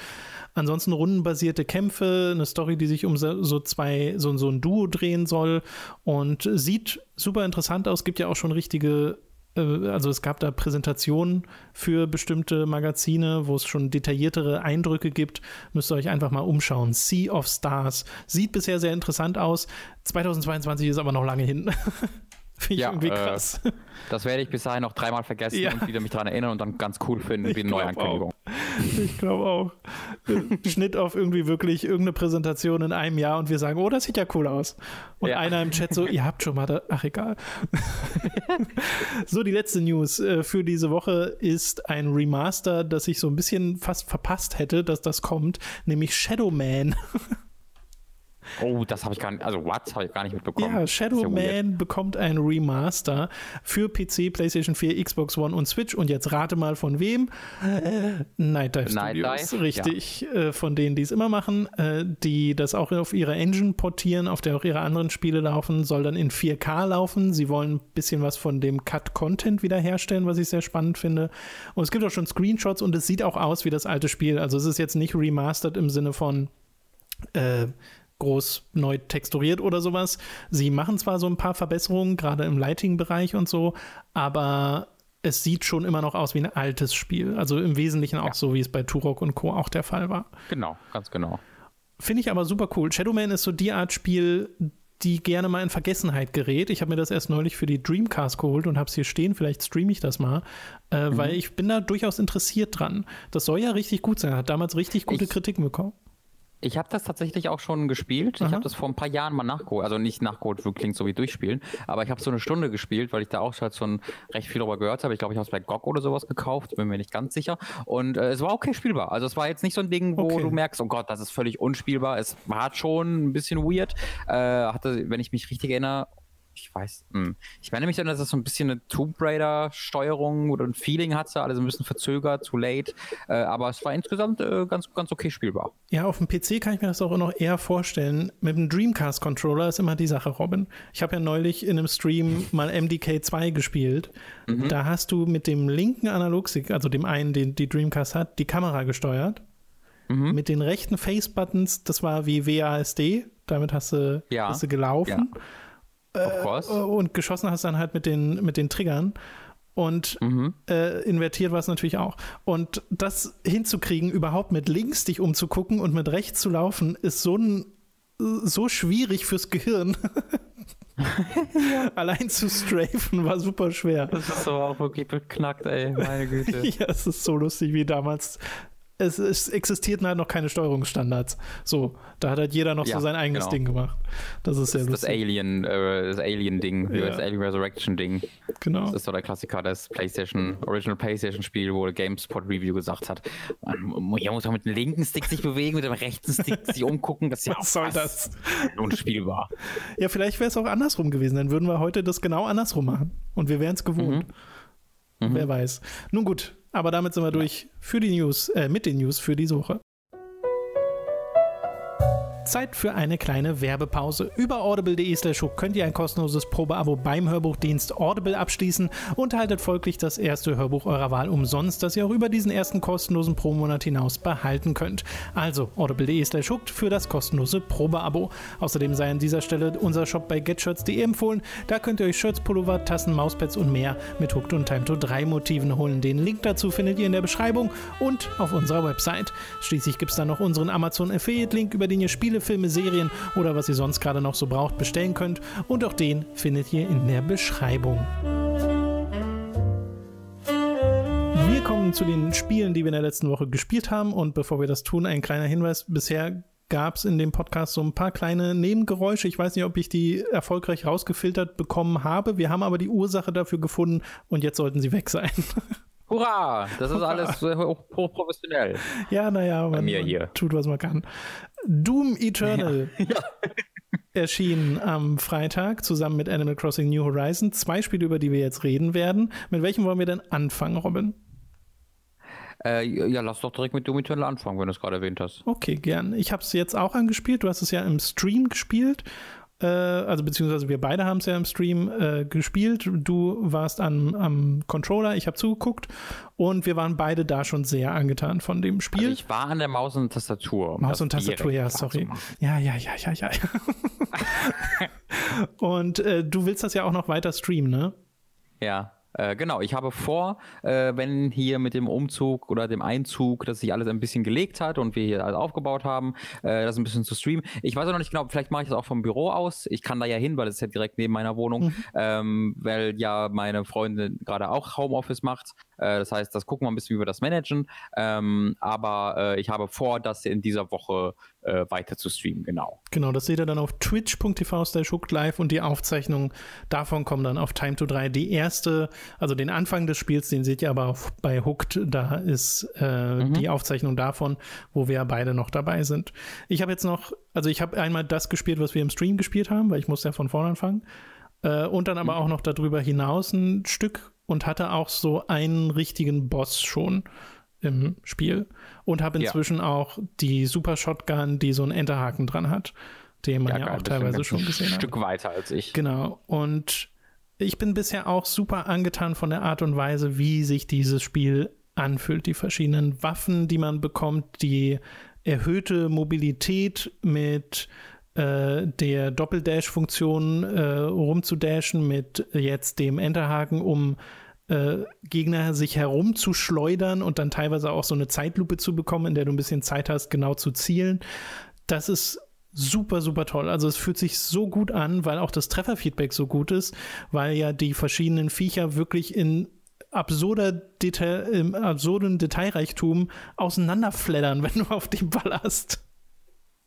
Ansonsten rundenbasierte Kämpfe, eine Story, die sich um so, zwei, so, so ein Duo drehen soll und sieht super interessant aus. Gibt ja auch schon richtige also es gab da Präsentationen für bestimmte Magazine, wo es schon detailliertere Eindrücke gibt. Müsst ihr euch einfach mal umschauen. Sea of Stars sieht bisher sehr interessant aus. 2022 ist aber noch lange hin. Finde ich ja, irgendwie äh, krass. Äh, das werde ich bis dahin noch dreimal vergessen ja. und wieder mich daran erinnern und dann ganz cool finden wie eine Neuankündigung. Ich glaube auch. Schnitt auf irgendwie wirklich irgendeine Präsentation in einem Jahr und wir sagen, oh, das sieht ja cool aus. Und ja. einer im Chat so, ihr habt schon mal, da, ach egal. so, die letzte News äh, für diese Woche ist ein Remaster, das ich so ein bisschen fast verpasst hätte, dass das kommt, nämlich Shadow Man. Oh, das habe ich gar nicht, also what, habe ich gar nicht mitbekommen. Ja, Shadow ja Man bekommt ein Remaster für PC, PlayStation 4, Xbox One und Switch und jetzt rate mal von wem? Äh, Night Dive Night Studios, Dive? richtig, ja. äh, von denen, die es immer machen, äh, die das auch auf ihre Engine portieren, auf der auch ihre anderen Spiele laufen, soll dann in 4K laufen. Sie wollen ein bisschen was von dem Cut-Content wiederherstellen, was ich sehr spannend finde. Und es gibt auch schon Screenshots und es sieht auch aus wie das alte Spiel. Also es ist jetzt nicht remastered im Sinne von äh, groß neu texturiert oder sowas. Sie machen zwar so ein paar Verbesserungen, gerade im Lighting-Bereich und so, aber es sieht schon immer noch aus wie ein altes Spiel. Also im Wesentlichen auch ja. so, wie es bei Turok und Co. auch der Fall war. Genau, ganz genau. Finde ich aber super cool. Shadowman ist so die Art Spiel, die gerne mal in Vergessenheit gerät. Ich habe mir das erst neulich für die Dreamcast geholt und habe es hier stehen. Vielleicht streame ich das mal, äh, mhm. weil ich bin da durchaus interessiert dran. Das soll ja richtig gut sein. Hat damals richtig gute ich, Kritiken bekommen. Ich habe das tatsächlich auch schon gespielt. Aha. Ich habe das vor ein paar Jahren mal nachgeholt. Also nicht nachgeholt, klingt so wie durchspielen. Aber ich habe so eine Stunde gespielt, weil ich da auch schon recht viel darüber gehört habe. Ich glaube, ich habe es bei GOG oder sowas gekauft. Bin mir nicht ganz sicher. Und äh, es war okay spielbar. Also es war jetzt nicht so ein Ding, wo okay. du merkst, oh Gott, das ist völlig unspielbar. Es war schon ein bisschen weird. Äh, hatte, wenn ich mich richtig erinnere, ich weiß, mh. Hm. ich meine nämlich dann, dass das so ein bisschen eine Tomb Raider-Steuerung oder ein Feeling hatte, alles ein bisschen verzögert, zu late, äh, aber es war insgesamt äh, ganz, ganz okay spielbar. Ja, auf dem PC kann ich mir das auch noch eher vorstellen. Mit dem Dreamcast-Controller ist immer die Sache, Robin. Ich habe ja neulich in einem Stream mal MDK 2 gespielt. Mhm. Da hast du mit dem linken Analogstick, also dem einen, den die Dreamcast hat, die Kamera gesteuert. Mhm. Mit den rechten Face-Buttons, das war wie WASD, damit hast du, ja. hast du gelaufen. Ja äh, und geschossen hast dann halt mit den, mit den Triggern. Und mhm. äh, invertiert war es natürlich auch. Und das hinzukriegen, überhaupt mit links dich umzugucken und mit rechts zu laufen, ist so ein so schwierig fürs Gehirn. ja. Allein zu strafen war super schwer. Das ist aber auch wirklich beknackt, ey, meine Güte. ja, es ist so lustig, wie damals es, es, existierten halt noch keine Steuerungsstandards. So, da hat halt jeder noch ja, so sein eigenes genau. Ding gemacht. Das ist sehr das lustig. Das Alien, äh, das Alien-Ding, ja. das Alien Resurrection-Ding. Genau. Das ist so der Klassiker des PlayStation, Original PlayStation-Spiel, wo GameSpot Review gesagt hat, man hier muss man mit dem linken Stick sich bewegen, mit dem rechten Stick sich umgucken. Das ist ja Was soll das? Unspielbar. Ja, vielleicht wäre es auch andersrum gewesen. Dann würden wir heute das genau andersrum machen. Und wir wären es gewohnt. Mhm. Mhm. Wer weiß. Nun gut, Aber damit sind wir durch für die News, äh, mit den News für diese Woche. Zeit für eine kleine Werbepause. Über audible.de slash könnt ihr ein kostenloses Probeabo beim Hörbuchdienst Audible abschließen und haltet folglich das erste Hörbuch eurer Wahl umsonst, das ihr auch über diesen ersten kostenlosen Pro-Monat hinaus behalten könnt. Also audible.de slash für das kostenlose Probeabo. Außerdem sei an dieser Stelle unser Shop bei getshirts.de empfohlen. Da könnt ihr euch Shirts, Pullover, Tassen, Mauspads und mehr mit Hooked und Time to 3 Motiven holen. Den Link dazu findet ihr in der Beschreibung und auf unserer Website. Schließlich gibt es dann noch unseren Amazon Affiliate Link, über den ihr Spiele Spiele, Filme, Serien oder was ihr sonst gerade noch so braucht, bestellen könnt. Und auch den findet ihr in der Beschreibung. Wir kommen zu den Spielen, die wir in der letzten Woche gespielt haben. Und bevor wir das tun, ein kleiner Hinweis. Bisher gab es in dem Podcast so ein paar kleine Nebengeräusche. Ich weiß nicht, ob ich die erfolgreich rausgefiltert bekommen habe. Wir haben aber die Ursache dafür gefunden und jetzt sollten sie weg sein. Hurra! Das ist Hurra. alles hochprofessionell. Ja, naja, man, mir hier. Man tut, was man kann. Doom Eternal ja. Ja. erschien am Freitag zusammen mit Animal Crossing New Horizons. Zwei Spiele, über die wir jetzt reden werden. Mit welchem wollen wir denn anfangen, Robin? Äh, ja, lass doch direkt mit Doom Eternal anfangen, wenn du es gerade erwähnt hast. Okay, gern. Ich habe es jetzt auch angespielt. Du hast es ja im Stream gespielt äh, also beziehungsweise wir beide haben es ja im Stream äh, gespielt. Du warst am, am Controller, ich habe zugeguckt und wir waren beide da schon sehr angetan von dem Spiel. Also ich war an der Maus und Tastatur. Um Maus und Tastatur, ja, sorry. Ja, ja, ja, ja, ja. und äh, du willst das ja auch noch weiter streamen, ne? Ja. Äh, genau, ich habe vor, äh, wenn hier mit dem Umzug oder dem Einzug, dass sich alles ein bisschen gelegt hat und wir hier alles aufgebaut haben, äh, das ein bisschen zu streamen. Ich weiß auch noch nicht genau, vielleicht mache ich das auch vom Büro aus. Ich kann da ja hin, weil es ist ja direkt neben meiner Wohnung, mhm. ähm, weil ja meine Freundin gerade auch Homeoffice macht. Äh, das heißt, das gucken wir ein bisschen, wie wir das managen. Ähm, aber äh, ich habe vor, das in dieser Woche äh, weiter zu streamen, genau. Genau, das seht ihr dann auf twitch.tv hooked live und die Aufzeichnungen davon kommen dann auf Time to 3. Die erste, also den Anfang des Spiels, den seht ihr aber auch bei Hooked, da ist äh, mhm. die Aufzeichnung davon, wo wir beide noch dabei sind. Ich habe jetzt noch, also ich habe einmal das gespielt, was wir im Stream gespielt haben, weil ich muss ja von vorne anfangen. Äh, und dann aber mhm. auch noch darüber hinaus ein Stück und hatte auch so einen richtigen Boss schon im Spiel und habe inzwischen ja. auch die Super Shotgun, die so einen Enterhaken dran hat, den man ja, ja auch teilweise schon gesehen hat. Ein Stück weiter als ich. Genau. Und ich bin bisher auch super angetan von der Art und Weise, wie sich dieses Spiel anfühlt. Die verschiedenen Waffen, die man bekommt, die erhöhte Mobilität mit äh, der Doppeldash-Funktion äh, rumzudashen mit jetzt dem Enterhaken, um äh, Gegner sich herumzuschleudern und dann teilweise auch so eine Zeitlupe zu bekommen, in der du ein bisschen Zeit hast, genau zu zielen. Das ist super, super toll. Also es fühlt sich so gut an, weil auch das Trefferfeedback so gut ist, weil ja die verschiedenen Viecher wirklich in absurder Detail, im absurden Detailreichtum auseinanderfleddern, wenn du auf die ballerst.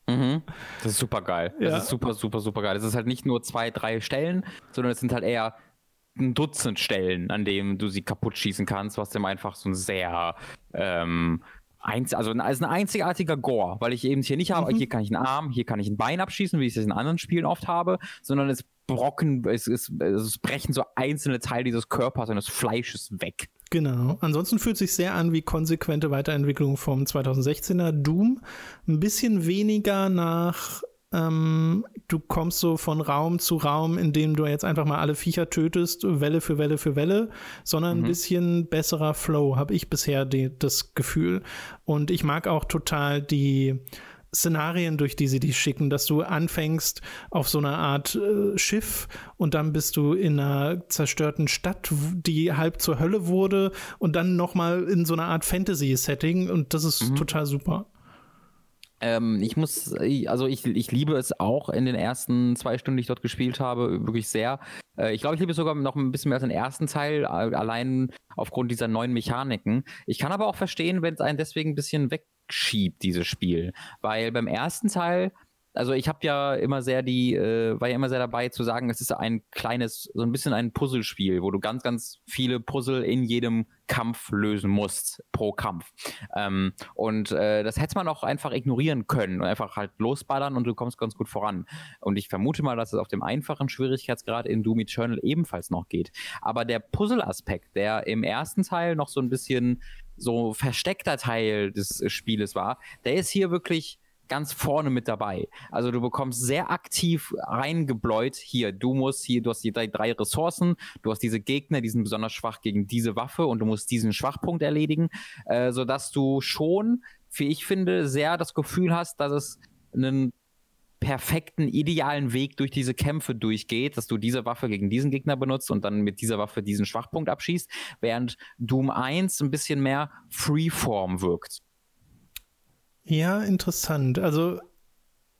Mhm. Das ist super geil. Ja. Das ist super, super, super geil. Es ist halt nicht nur zwei, drei Stellen, sondern es sind halt eher ein Dutzend Stellen, an denen du sie kaputt schießen kannst, was dem einfach so ein sehr ähm, Einz also ein, also ein einzigartiger Gore, weil ich eben hier nicht habe, mhm. hier kann ich einen Arm, hier kann ich ein Bein abschießen, wie ich es in anderen Spielen oft habe, sondern es brocken, es, es, es brechen so einzelne Teile dieses Körpers und des Fleisches weg. Genau. Ansonsten fühlt sich sehr an wie konsequente Weiterentwicklung vom 2016er Doom. Ein bisschen weniger nach ähm, du kommst so von Raum zu Raum, indem du jetzt einfach mal alle Viecher tötest, Welle für Welle für Welle, sondern mhm. ein bisschen besserer Flow, habe ich bisher die, das Gefühl. Und ich mag auch total die Szenarien, durch die sie dich schicken, dass du anfängst auf so einer Art äh, Schiff und dann bist du in einer zerstörten Stadt, die halb zur Hölle wurde und dann nochmal in so einer Art Fantasy-Setting und das ist mhm. total super. Ähm, ich muss, also ich, ich liebe es auch in den ersten zwei Stunden, die ich dort gespielt habe, wirklich sehr. Äh, ich glaube, ich liebe es sogar noch ein bisschen mehr als den ersten Teil, allein aufgrund dieser neuen Mechaniken. Ich kann aber auch verstehen, wenn es einen deswegen ein bisschen wegschiebt, dieses Spiel. Weil beim ersten Teil also ich habe ja immer sehr die, äh, war ja immer sehr dabei zu sagen, es ist ein kleines, so ein bisschen ein Puzzlespiel, wo du ganz, ganz viele Puzzle in jedem Kampf lösen musst pro Kampf. Ähm, und äh, das hätte man auch einfach ignorieren können und einfach halt losballern und du kommst ganz gut voran. Und ich vermute mal, dass es auf dem einfachen Schwierigkeitsgrad in Doom Eternal ebenfalls noch geht. Aber der Puzzle-Aspekt, der im ersten Teil noch so ein bisschen so versteckter Teil des Spieles war, der ist hier wirklich ganz vorne mit dabei. Also du bekommst sehr aktiv reingebläut hier. Du musst hier, du hast die drei, Ressourcen, du hast diese Gegner, die sind besonders schwach gegen diese Waffe und du musst diesen Schwachpunkt erledigen, äh, sodass du schon, wie ich finde, sehr das Gefühl hast, dass es einen perfekten, idealen Weg durch diese Kämpfe durchgeht, dass du diese Waffe gegen diesen Gegner benutzt und dann mit dieser Waffe diesen Schwachpunkt abschießt, während Doom 1 ein bisschen mehr Freeform wirkt. Ja, interessant. Also,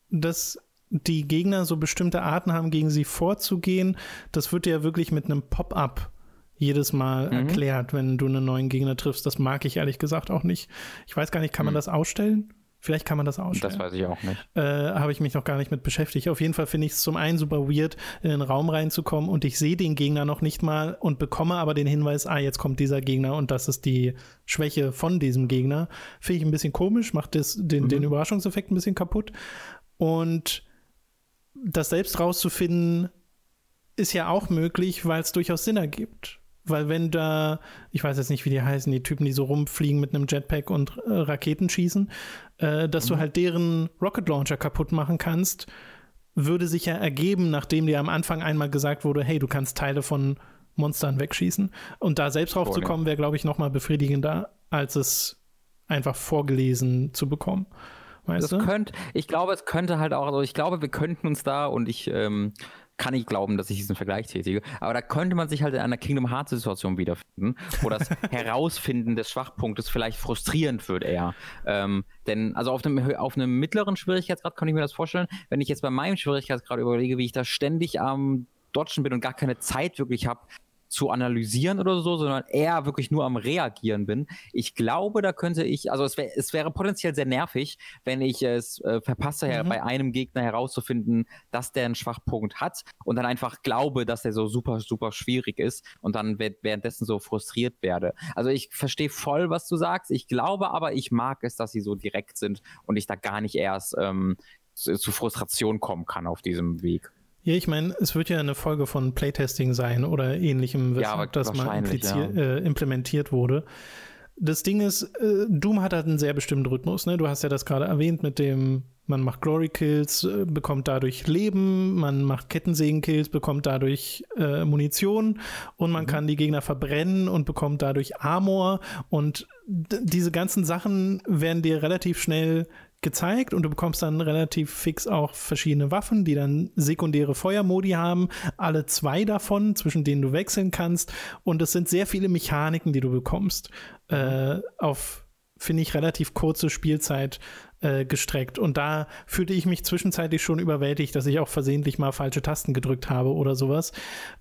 dass die Gegner so bestimmte Arten haben, gegen sie vorzugehen, das wird ja wirklich mit einem Pop-up jedes Mal mhm. erklärt, wenn du einen neuen Gegner triffst. Das mag ich ehrlich gesagt auch nicht. Ich weiß gar nicht, kann man mhm. das ausstellen? Vielleicht kann man das ausstellen. Das weiß ich auch nicht. Äh, Habe ich mich noch gar nicht mit beschäftigt. Auf jeden Fall finde ich es zum einen super weird, in den Raum reinzukommen und ich sehe den Gegner noch nicht mal und bekomme aber den Hinweis, ah, jetzt kommt dieser Gegner und das ist die Schwäche von diesem Gegner. Finde ich ein bisschen komisch, macht das, den, mhm. den Überraschungseffekt ein bisschen kaputt. Und das selbst rauszufinden, ist ja auch möglich, weil es durchaus Sinn ergibt. Weil wenn da, ich weiß jetzt nicht, wie die heißen, die Typen, die so rumfliegen mit einem Jetpack und äh, Raketen schießen, äh, dass mhm. du halt deren Rocket Launcher kaputt machen kannst, würde sich ja ergeben, nachdem dir am Anfang einmal gesagt wurde, hey, du kannst Teile von Monstern wegschießen. Und da selbst raufzukommen, wäre, glaube ich, noch mal befriedigender, als es einfach vorgelesen zu bekommen. Weißt das könnte, ich glaube, es könnte halt auch, also ich glaube, wir könnten uns da und ich ähm, kann ich glauben, dass ich diesen Vergleich tätige. Aber da könnte man sich halt in einer Kingdom Hearts Situation wiederfinden, wo das Herausfinden des Schwachpunktes vielleicht frustrierend wird eher. Ähm, denn also auf einem, auf einem mittleren Schwierigkeitsgrad kann ich mir das vorstellen. Wenn ich jetzt bei meinem Schwierigkeitsgrad überlege, wie ich da ständig am Dodgen bin und gar keine Zeit wirklich habe, zu analysieren oder so, sondern eher wirklich nur am Reagieren bin. Ich glaube, da könnte ich, also es, wär, es wäre potenziell sehr nervig, wenn ich es äh, verpasse, mhm. bei einem Gegner herauszufinden, dass der einen Schwachpunkt hat und dann einfach glaube, dass der so super, super schwierig ist und dann währenddessen so frustriert werde. Also ich verstehe voll, was du sagst. Ich glaube aber, ich mag es, dass sie so direkt sind und ich da gar nicht erst ähm, zu, zu Frustration kommen kann auf diesem Weg. Ja, ich meine, es wird ja eine Folge von Playtesting sein oder ähnlichem, weshalb ja, das mal ja. äh, implementiert wurde. Das Ding ist, äh, Doom hat halt einen sehr bestimmten Rhythmus. Ne? Du hast ja das gerade erwähnt mit dem, man macht Glory Kills, äh, bekommt dadurch Leben, man macht Kettensägen Kills, bekommt dadurch äh, Munition und man mhm. kann die Gegner verbrennen und bekommt dadurch Armor. Und diese ganzen Sachen werden dir relativ schnell gezeigt und du bekommst dann relativ fix auch verschiedene Waffen, die dann sekundäre Feuermodi haben, alle zwei davon, zwischen denen du wechseln kannst. Und es sind sehr viele Mechaniken, die du bekommst äh, auf finde ich relativ kurze Spielzeit äh, gestreckt. Und da fühlte ich mich zwischenzeitlich schon überwältigt, dass ich auch versehentlich mal falsche Tasten gedrückt habe oder sowas,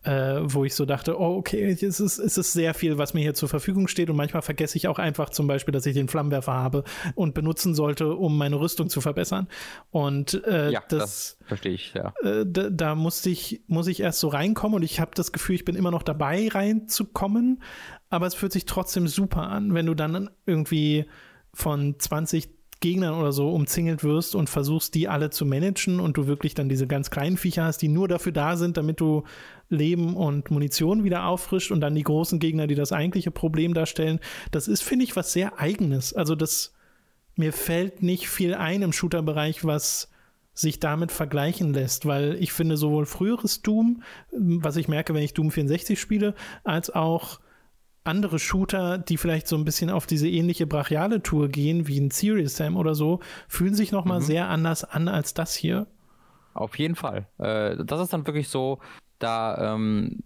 äh, wo ich so dachte, oh, okay, es ist, es ist sehr viel, was mir hier zur Verfügung steht. Und manchmal vergesse ich auch einfach zum Beispiel, dass ich den Flammenwerfer habe und benutzen sollte, um meine Rüstung zu verbessern. Und äh, ja, das, das verstehe ich, ja. Äh, da, da musste ich, muss ich erst so reinkommen und ich habe das Gefühl, ich bin immer noch dabei, reinzukommen. Aber es fühlt sich trotzdem super an, wenn du dann irgendwie von 20 Gegnern oder so umzingelt wirst und versuchst, die alle zu managen und du wirklich dann diese ganz kleinen Viecher hast, die nur dafür da sind, damit du Leben und Munition wieder auffrischt und dann die großen Gegner, die das eigentliche Problem darstellen. Das ist, finde ich, was sehr eigenes. Also das, mir fällt nicht viel ein im Shooter-Bereich, was sich damit vergleichen lässt, weil ich finde sowohl früheres Doom, was ich merke, wenn ich Doom 64 spiele, als auch andere Shooter, die vielleicht so ein bisschen auf diese ähnliche brachiale Tour gehen, wie ein Serious Sam oder so, fühlen sich noch mal mhm. sehr anders an als das hier. Auf jeden Fall. Äh, das ist dann wirklich so, da ähm,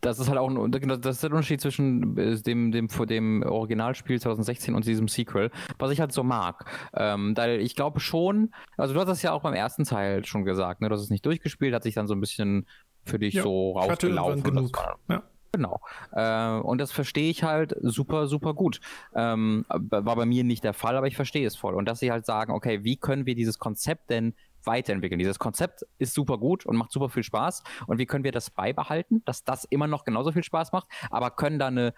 das ist halt auch ein, das ist der Unterschied zwischen äh, dem, dem, vor dem Originalspiel 2016 und diesem Sequel, was ich halt so mag. Ähm, weil ich glaube schon, also du hast das ja auch beim ersten Teil schon gesagt, ne? Du hast es nicht durchgespielt, hat sich dann so ein bisschen für dich ja, so rausgelaufen. Genug. ja. Genau. Äh, und das verstehe ich halt super, super gut. Ähm, war bei mir nicht der Fall, aber ich verstehe es voll. Und dass sie halt sagen, okay, wie können wir dieses Konzept denn weiterentwickeln. Dieses Konzept ist super gut und macht super viel Spaß. Und wie können wir das beibehalten, dass das immer noch genauso viel Spaß macht, aber können da eine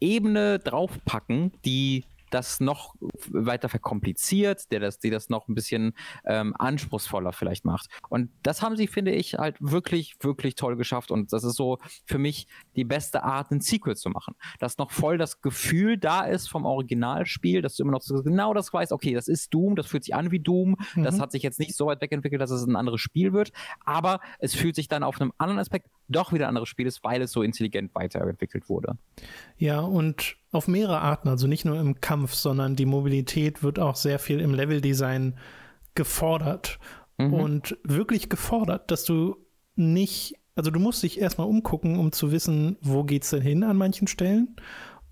Ebene draufpacken, die das noch weiter verkompliziert, der das, die das noch ein bisschen ähm, anspruchsvoller vielleicht macht. Und das haben sie, finde ich, halt wirklich, wirklich toll geschafft. Und das ist so für mich die beste Art, ein Sequel zu machen. Dass noch voll das Gefühl da ist vom Originalspiel, dass du immer noch so genau das weißt, okay, das ist Doom, das fühlt sich an wie Doom, mhm. das hat sich jetzt nicht so weit wegentwickelt, dass es ein anderes Spiel wird, aber es fühlt sich dann auf einem anderen Aspekt doch wieder ein anderes Spiel ist, weil es so intelligent weiterentwickelt wurde. Ja, und auf mehrere Arten, also nicht nur im Kampf, sondern die Mobilität wird auch sehr viel im Leveldesign gefordert. Mhm. Und wirklich gefordert, dass du nicht, also du musst dich erstmal umgucken, um zu wissen, wo geht's denn hin an manchen Stellen.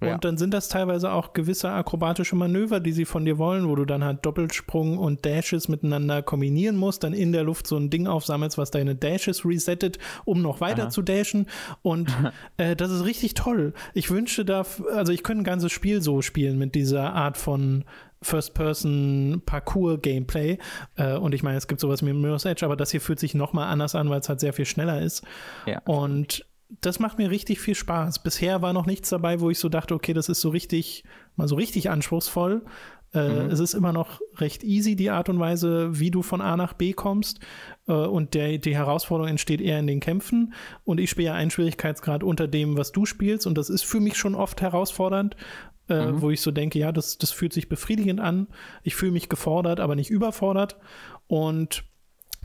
Und ja. dann sind das teilweise auch gewisse akrobatische Manöver, die sie von dir wollen, wo du dann halt Doppelsprung und Dashes miteinander kombinieren musst, dann in der Luft so ein Ding aufsammelst, was deine Dashes resettet, um noch weiter Aha. zu dashen. Und äh, das ist richtig toll. Ich wünschte da, also ich könnte ein ganzes Spiel so spielen mit dieser Art von First-Person-Parcours-Gameplay. Äh, und ich meine, es gibt sowas wie Mirror's Edge, aber das hier fühlt sich nochmal anders an, weil es halt sehr viel schneller ist. Ja. Und das macht mir richtig viel Spaß. Bisher war noch nichts dabei, wo ich so dachte, okay, das ist so richtig, mal so richtig anspruchsvoll. Äh, mhm. Es ist immer noch recht easy, die Art und Weise, wie du von A nach B kommst. Äh, und der, die Herausforderung entsteht eher in den Kämpfen. Und ich spiele ja einen Schwierigkeitsgrad unter dem, was du spielst. Und das ist für mich schon oft herausfordernd, äh, mhm. wo ich so denke, ja, das, das fühlt sich befriedigend an. Ich fühle mich gefordert, aber nicht überfordert. Und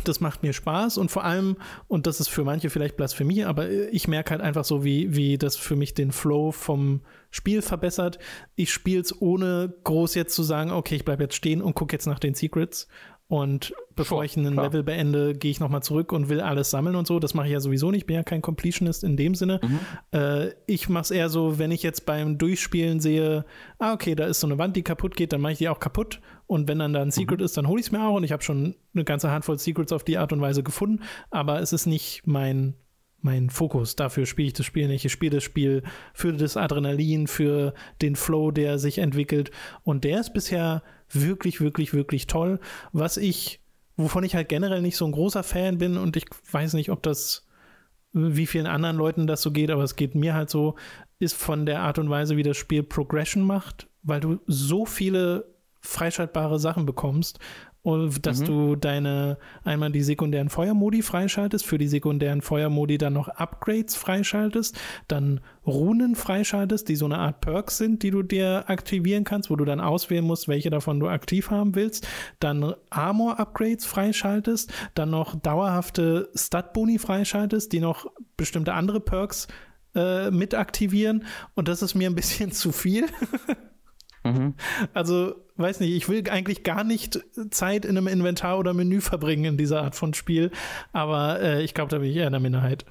das macht mir Spaß und vor allem, und das ist für manche vielleicht Blasphemie, aber ich merke halt einfach so, wie, wie das für mich den Flow vom Spiel verbessert. Ich spiele es ohne groß jetzt zu sagen, okay, ich bleibe jetzt stehen und gucke jetzt nach den Secrets. Und bevor ich ein Level beende, gehe ich nochmal zurück und will alles sammeln und so. Das mache ich ja sowieso nicht. Bin ja kein Completionist in dem Sinne. Mhm. Äh, ich mache es eher so, wenn ich jetzt beim Durchspielen sehe, ah, okay, da ist so eine Wand, die kaputt geht, dann mache ich die auch kaputt. Und wenn dann da ein Secret mhm. ist, dann hole ich es mir auch. Und ich habe schon eine ganze Handvoll Secrets auf die Art und Weise gefunden. Aber es ist nicht mein mein Fokus. Dafür spiele ich das Spiel nicht. Ich spiele das Spiel für das Adrenalin, für den Flow, der sich entwickelt. Und der ist bisher wirklich, wirklich, wirklich toll. Was ich, wovon ich halt generell nicht so ein großer Fan bin und ich weiß nicht, ob das wie vielen anderen Leuten das so geht, aber es geht mir halt so, ist von der Art und Weise, wie das Spiel Progression macht, weil du so viele freischaltbare Sachen bekommst dass mhm. du deine einmal die sekundären Feuermodi freischaltest, für die sekundären Feuermodi dann noch Upgrades freischaltest, dann Runen freischaltest, die so eine Art Perks sind, die du dir aktivieren kannst, wo du dann auswählen musst, welche davon du aktiv haben willst, dann Armor Upgrades freischaltest, dann noch dauerhafte Stat Boni freischaltest, die noch bestimmte andere Perks äh, mit aktivieren und das ist mir ein bisschen zu viel. Mhm. Also, weiß nicht, ich will eigentlich gar nicht Zeit in einem Inventar oder Menü verbringen in dieser Art von Spiel, aber äh, ich glaube, da bin ich eher in der Minderheit.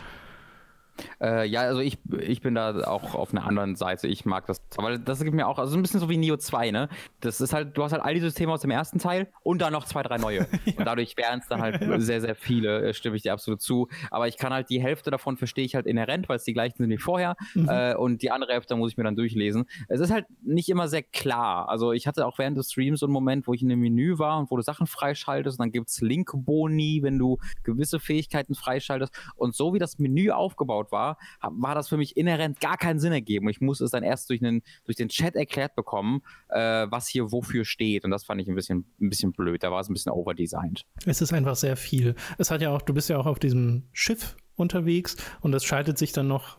Äh, ja, also ich, ich bin da auch auf einer anderen Seite. Ich mag das, weil das gibt mir auch, also ein bisschen so wie Neo 2, ne? Das ist halt, du hast halt all die Systeme aus dem ersten Teil und dann noch zwei, drei neue. ja. Und dadurch wären es dann halt sehr, sehr viele, äh, stimme ich dir absolut zu. Aber ich kann halt die Hälfte davon verstehe ich halt inhärent, weil es die gleichen sind wie vorher. Mhm. Äh, und die andere Hälfte muss ich mir dann durchlesen. Es ist halt nicht immer sehr klar. Also ich hatte auch während des Streams so einen Moment, wo ich in einem Menü war und wo du Sachen freischaltest und dann gibt es Link-Boni, wenn du gewisse Fähigkeiten freischaltest. Und so wie das Menü aufgebaut aufgebaut war, war das für mich inhärent gar keinen Sinn ergeben. Ich musste es dann erst durch, einen, durch den Chat erklärt bekommen, äh, was hier wofür steht. Und das fand ich ein bisschen, ein bisschen blöd. Da war es ein bisschen overdesigned. Es ist einfach sehr viel. Es hat ja auch, du bist ja auch auf diesem Schiff unterwegs und es schaltet sich dann noch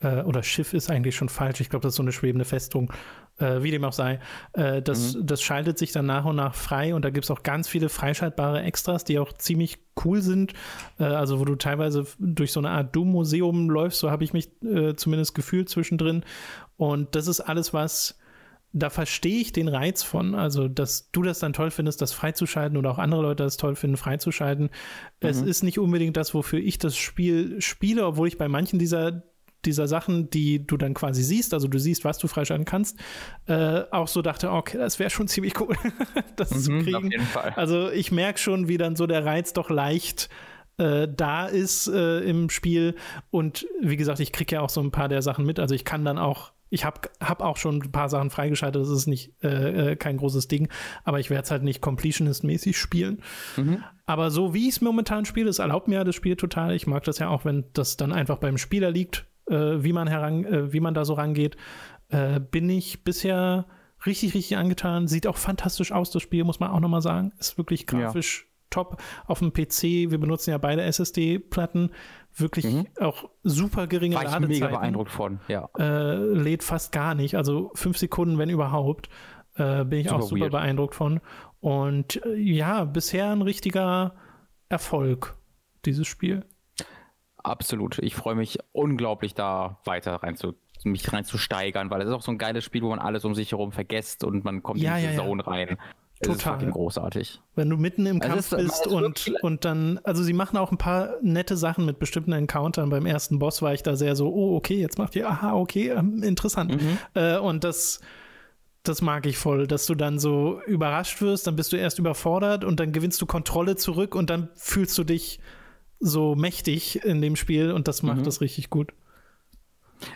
äh, oder Schiff ist eigentlich schon falsch. Ich glaube, das ist so eine schwebende Festung, äh, wie dem auch sei. Äh, das, mhm. das schaltet sich dann nach und nach frei und da gibt es auch ganz viele freischaltbare Extras, die auch ziemlich cool sind. Äh, also, wo du teilweise durch so eine Art Doom-Museum läufst, so habe ich mich äh, zumindest gefühlt zwischendrin. Und das ist alles, was da verstehe ich den Reiz von, also dass du das dann toll findest, das freizuschalten oder auch andere Leute das toll finden, freizuschalten. Mhm. Es ist nicht unbedingt das, wofür ich das Spiel spiele, obwohl ich bei manchen dieser dieser Sachen, die du dann quasi siehst, also du siehst, was du freischalten kannst, äh, auch so dachte, okay, das wäre schon ziemlich cool, das mhm, zu kriegen. Auf jeden Fall. Also ich merke schon, wie dann so der Reiz doch leicht äh, da ist äh, im Spiel. Und wie gesagt, ich kriege ja auch so ein paar der Sachen mit. Also ich kann dann auch Ich habe hab auch schon ein paar Sachen freigeschaltet, das ist nicht äh, äh kein großes Ding, aber ich werde es halt nicht Completionist-mäßig spielen. Mhm. Aber so wie ich es momentan spiele, es erlaubt mir das Spiel total. Ich mag das ja auch, wenn das dann einfach beim Spieler liegt, äh, wie man heran, äh, wie man da so rangeht. Äh, bin ich bisher richtig, richtig angetan. Sieht auch fantastisch aus, das Spiel, muss man auch nochmal sagen. Ist wirklich grafisch ja. top auf dem PC. Wir benutzen ja beide SSD-Platten. Wirklich mhm. auch super geringe War ich Ladezeiten. mega beeindruckt von, ja. Äh, lädt fast gar nicht, also fünf Sekunden, wenn überhaupt. Äh, bin ich super auch super weird. beeindruckt von. Und äh, ja, bisher ein richtiger Erfolg, dieses Spiel. Absolut. Ich freue mich unglaublich, da weiter reinzu mich reinzusteigern, weil es ist auch so ein geiles Spiel, wo man alles um sich herum vergisst und man kommt ja, in diese ja, Zone ja. rein. Es Total. ist großartig. Wenn du mitten im Kampf ist, bist und, und dann, also sie machen auch ein paar nette Sachen mit bestimmten Encountern. Beim ersten Boss war ich da sehr so, oh, okay, jetzt macht ihr, aha, okay, ähm, interessant. Mhm. Äh, und das, das mag ich voll, dass du dann so überrascht wirst, dann bist du erst überfordert und dann gewinnst du Kontrolle zurück und dann fühlst du dich so mächtig in dem Spiel und das macht mhm. das richtig gut.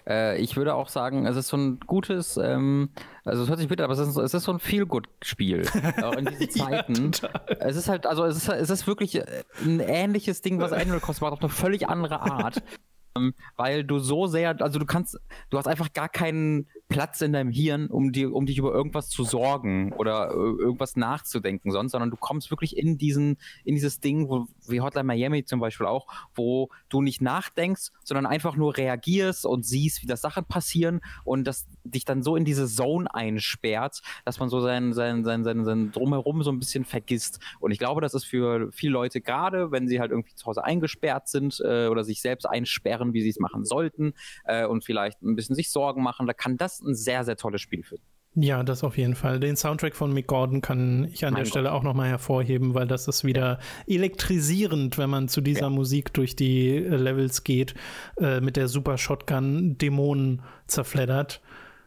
Äh, ich würde auch sagen, es ist so ein gutes, ähm, also es hört sich bitter, aber es ist, es ist so ein Feel-Good-Spiel. auch in diesen Zeiten. ja, es ist halt, also es ist, es ist wirklich ein ähnliches Ding, was Animal Crossing macht, auf eine völlig andere Art. Ähm, weil du so sehr, also du kannst, du hast einfach gar keinen Platz in deinem Hirn, um, dir, um dich über irgendwas zu sorgen oder irgendwas nachzudenken sonst, sondern du kommst wirklich in diesen, in dieses Ding, wo, wie Hotline Miami zum Beispiel auch, wo du nicht nachdenkst, sondern einfach nur reagierst und siehst, wie das Sachen passieren und das dich dann so in diese Zone einsperrt, dass man so sein, sein, sein, sein, sein Drumherum so ein bisschen vergisst. Und ich glaube, das ist für viele Leute, gerade wenn sie halt irgendwie zu Hause eingesperrt sind äh, oder sich selbst einsperren, wie sie es machen sollten äh, und vielleicht ein bisschen sich Sorgen machen, da kann das ein sehr, sehr tolles Spiel für. Ja, das auf jeden Fall. Den Soundtrack von Mick Gordon kann ich an mein der Gott. Stelle auch nochmal hervorheben, weil das ist wieder elektrisierend, wenn man zu dieser ja. Musik durch die äh, Levels geht, äh, mit der Super Shotgun Dämonen zerfleddert.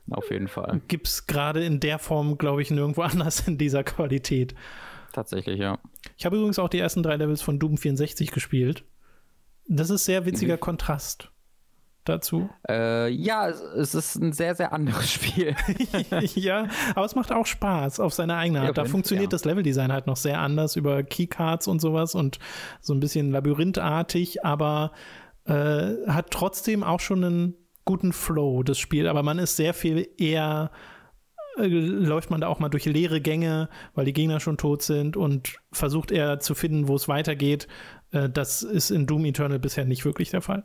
Auf jeden Fall. Gibt es gerade in der Form, glaube ich, nirgendwo anders in dieser Qualität. Tatsächlich, ja. Ich habe übrigens auch die ersten drei Levels von Doom 64 gespielt. Das ist sehr witziger mhm. Kontrast dazu? Äh, ja, es ist ein sehr, sehr anderes Spiel. ja, aber es macht auch Spaß auf seine eigene Art. Ja, da funktioniert ja. das Leveldesign halt noch sehr anders über Keycards und sowas und so ein bisschen labyrinthartig, aber äh, hat trotzdem auch schon einen guten Flow, das Spiel. Aber man ist sehr viel eher äh, läuft man da auch mal durch leere Gänge, weil die Gegner schon tot sind und versucht eher zu finden, wo es weitergeht. Äh, das ist in Doom Eternal bisher nicht wirklich der Fall.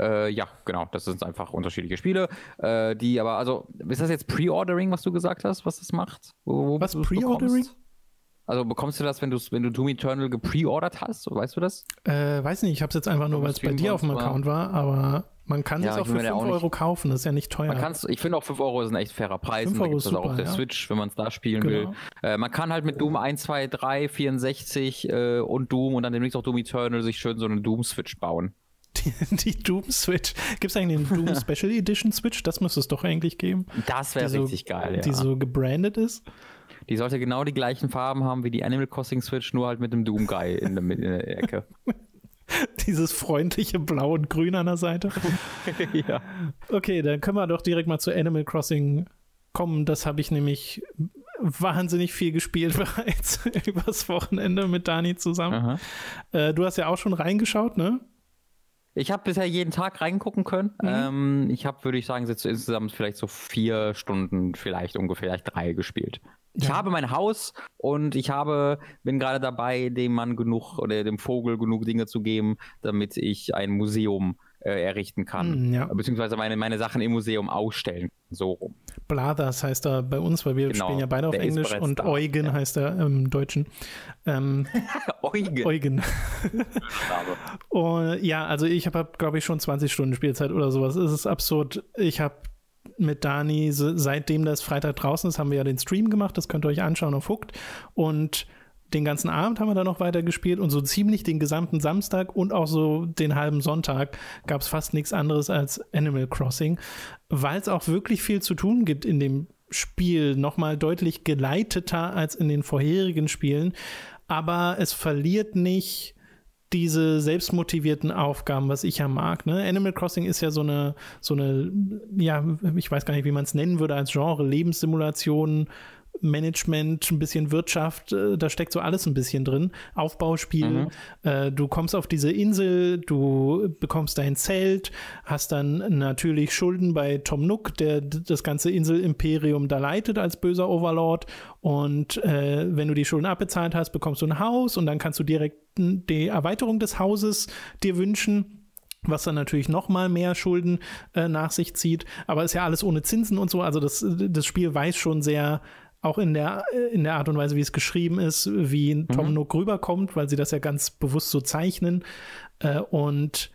Äh, ja, genau, das sind einfach unterschiedliche Spiele, äh, die aber, also, ist das jetzt Pre-Ordering, was du gesagt hast, was das macht? Wo, wo was, Pre-Ordering? Also bekommst du das, wenn du wenn du Doom Eternal gepreordert hast? Weißt du das? Äh, weiß nicht, ich habe es jetzt einfach nur, weil es bei dir auf dem Account war, aber man kann es ja, auch für 5 Euro kaufen, das ist ja nicht teuer. Man kann's, ich finde auch 5 Euro ist ein echt fairer Preis. 5 Euro ist super, auch auf der ja. Switch, wenn man es da spielen genau. will. Äh, man kann halt mit Doom 1, 2, 3, 64 äh, und Doom und dann demnächst auch Doom Eternal sich schön so eine Doom-Switch bauen. Die, die Doom Switch. Gibt es eigentlich eine Doom Special Edition Switch? Das müsste es doch eigentlich geben. Das wäre richtig so, geil, ja. Die so gebrandet ist. Die sollte genau die gleichen Farben haben wie die Animal Crossing Switch, nur halt mit dem Doom Guy in der, in der Ecke. Dieses freundliche Blau und Grün an der Seite. ja. Okay, dann können wir doch direkt mal zu Animal Crossing kommen. Das habe ich nämlich wahnsinnig viel gespielt bereits übers Wochenende mit Dani zusammen. Äh, du hast ja auch schon reingeschaut, ne? Ich habe bisher jeden Tag reingucken können. Mhm. Ähm, ich habe, würde ich sagen, jetzt insgesamt vielleicht so vier Stunden, vielleicht ungefähr, vielleicht drei gespielt. Ich ja. habe mein Haus und ich habe, bin gerade dabei, dem Mann genug oder dem Vogel genug Dinge zu geben, damit ich ein Museum äh, errichten kann. Mm, ja. Beziehungsweise meine, meine Sachen im Museum ausstellen. So rum. Blathers heißt er bei uns, weil wir genau, spielen ja beide auf Englisch und da. Eugen ja. heißt er im Deutschen. Ähm, Eugen. Eugen. und, ja, also ich habe, glaube ich, schon 20 Stunden Spielzeit oder sowas. Es ist absurd. Ich habe mit Dani, seitdem das Freitag draußen ist, haben wir ja den Stream gemacht. Das könnt ihr euch anschauen auf Hooked. Und den ganzen Abend haben wir dann noch weiter gespielt und so ziemlich den gesamten Samstag und auch so den halben Sonntag gab es fast nichts anderes als Animal Crossing, weil es auch wirklich viel zu tun gibt in dem Spiel, nochmal deutlich geleiteter als in den vorherigen Spielen, aber es verliert nicht diese selbstmotivierten Aufgaben, was ich ja mag. Ne? Animal Crossing ist ja so eine, so eine, ja, ich weiß gar nicht, wie man es nennen würde als Genre, Lebenssimulation, Management, ein bisschen Wirtschaft, äh, da steckt so alles ein bisschen drin. Aufbauspiel. Mhm. Äh, du kommst auf diese Insel, du bekommst dein Zelt, hast dann natürlich Schulden bei Tom Nook, der das ganze Inselimperium da leitet als böser Overlord. Und äh, wenn du die Schulden abbezahlt hast, bekommst du ein Haus und dann kannst du direkt die Erweiterung des Hauses dir wünschen was dann natürlich noch mal mehr Schulden äh, nach sich zieht. Aber ist ja alles ohne Zinsen und so. Also das, das Spiel weiß schon sehr, auch in der, in der Art und Weise, wie es geschrieben ist, wie Tom mhm. Nook rüberkommt, weil sie das ja ganz bewusst so zeichnen. Äh, und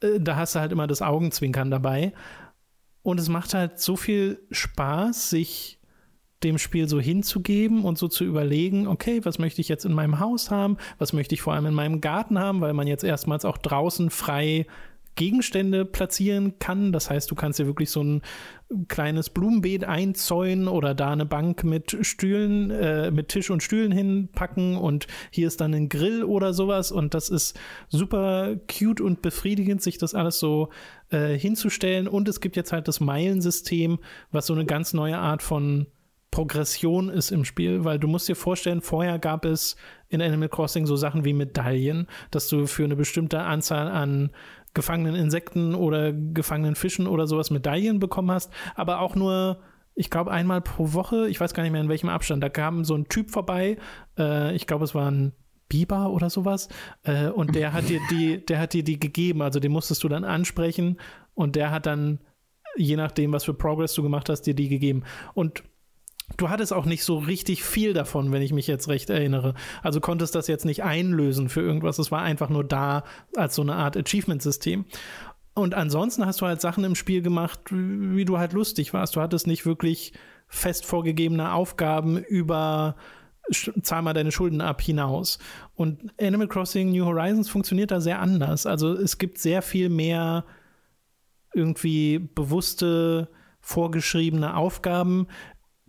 äh, da hast du halt immer das Augenzwinkern dabei. Und es macht halt so viel Spaß, sich dem Spiel so hinzugeben und so zu überlegen, okay, was möchte ich jetzt in meinem Haus haben, was möchte ich vor allem in meinem Garten haben, weil man jetzt erstmals auch draußen frei Gegenstände platzieren kann. Das heißt, du kannst dir wirklich so ein kleines Blumenbeet einzäunen oder da eine Bank mit Stühlen, äh, mit Tisch und Stühlen hinpacken und hier ist dann ein Grill oder sowas. Und das ist super cute und befriedigend, sich das alles so äh, hinzustellen. Und es gibt jetzt halt das Meilensystem, was so eine ganz neue Art von Progression ist im Spiel, weil du musst dir vorstellen, vorher gab es in Animal Crossing so Sachen wie Medaillen, dass du für eine bestimmte Anzahl an gefangenen Insekten oder gefangenen Fischen oder sowas Medaillen bekommen hast, aber auch nur ich glaube, einmal pro Woche, ich weiß gar nicht mehr in welchem Abstand, da kam so ein Typ vorbei, äh, ich glaube, es war ein Biber oder sowas, äh, und der hat dir die, der hat dir die gegeben, also den musstest du dann ansprechen. Und der hat dann, je nachdem, was für Progress du gemacht hast, dir die gegeben. Und Du hattest auch nicht so richtig viel davon, wenn ich mich jetzt recht erinnere. Also konntest das jetzt nicht einlösen für irgendwas. Es war einfach nur da als so eine Art Achievement-System. Und ansonsten hast du halt Sachen im Spiel gemacht, wie du halt lustig warst. Du hattest nicht wirklich fest vorgegebene Aufgaben über zahl mal deine Schulden ab hinaus. Und Animal Crossing New Horizons funktioniert da sehr anders. Also es gibt sehr viel mehr irgendwie bewusste vorgeschriebene Aufgaben,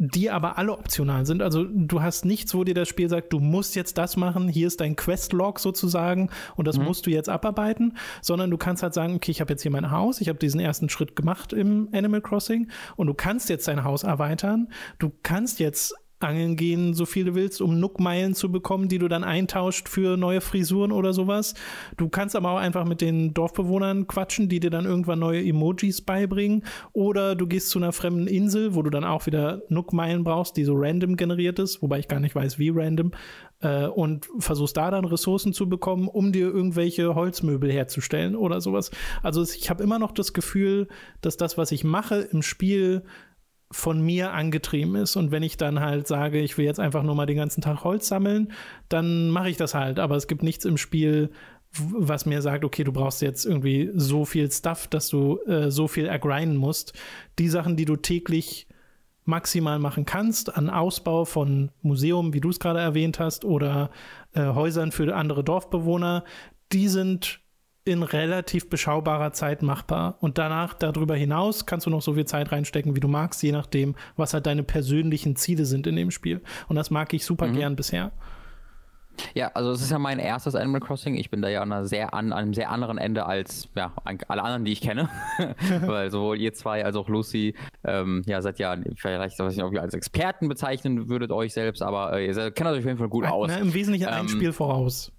die aber alle optional sind. Also du hast nichts, wo dir das Spiel sagt, du musst jetzt das machen, hier ist dein Questlog sozusagen und das mhm. musst du jetzt abarbeiten, sondern du kannst halt sagen, okay, ich habe jetzt hier mein Haus, ich habe diesen ersten Schritt gemacht im Animal Crossing und du kannst jetzt dein Haus erweitern, du kannst jetzt angeln gehen, so viel du willst, um Nook-Meilen zu bekommen, die du dann eintauscht für neue Frisuren oder sowas. Du kannst aber auch einfach mit den Dorfbewohnern quatschen, die dir dann irgendwann neue Emojis beibringen. Oder du gehst zu einer fremden Insel, wo du dann auch wieder Nook-Meilen brauchst, die so random generiert ist, wobei ich gar nicht weiß, wie random. Äh, und versuchst da dann Ressourcen zu bekommen, um dir irgendwelche Holzmöbel herzustellen oder sowas. Also ich habe immer noch das Gefühl, dass das, was ich mache im Spiel, von mir angetrieben ist. Und wenn ich dann halt sage, ich will jetzt einfach nur mal den ganzen Tag Holz sammeln, dann mache ich das halt. Aber es gibt nichts im Spiel, was mir sagt, okay, du brauchst jetzt irgendwie so viel Stuff, dass du äh, so viel ergrinden musst. Die Sachen, die du täglich maximal machen kannst an Ausbau von Museum, wie du es gerade erwähnt hast, oder äh, Häusern für andere Dorfbewohner, die sind in relativ beschaubarer Zeit machbar. Und danach, darüber hinaus, kannst du noch so viel Zeit reinstecken, wie du magst, je nachdem, was halt deine persönlichen Ziele sind in dem Spiel. Und das mag ich super mhm. gern bisher. Ja, also es ist ja mein erstes Animal Crossing. Ich bin da ja an, einer sehr an, einem sehr anderen Ende als ja, alle anderen, die ich kenne. Weil sowohl ihr zwei als auch Lucy, ähm, ja, seid ja, vielleicht, weiß nicht, ob ihr als Experten bezeichnen würdet euch selbst, aber äh, ihr kennt euch auf jeden Fall gut aus. Na, Im Wesentlichen ähm, ein Spiel voraus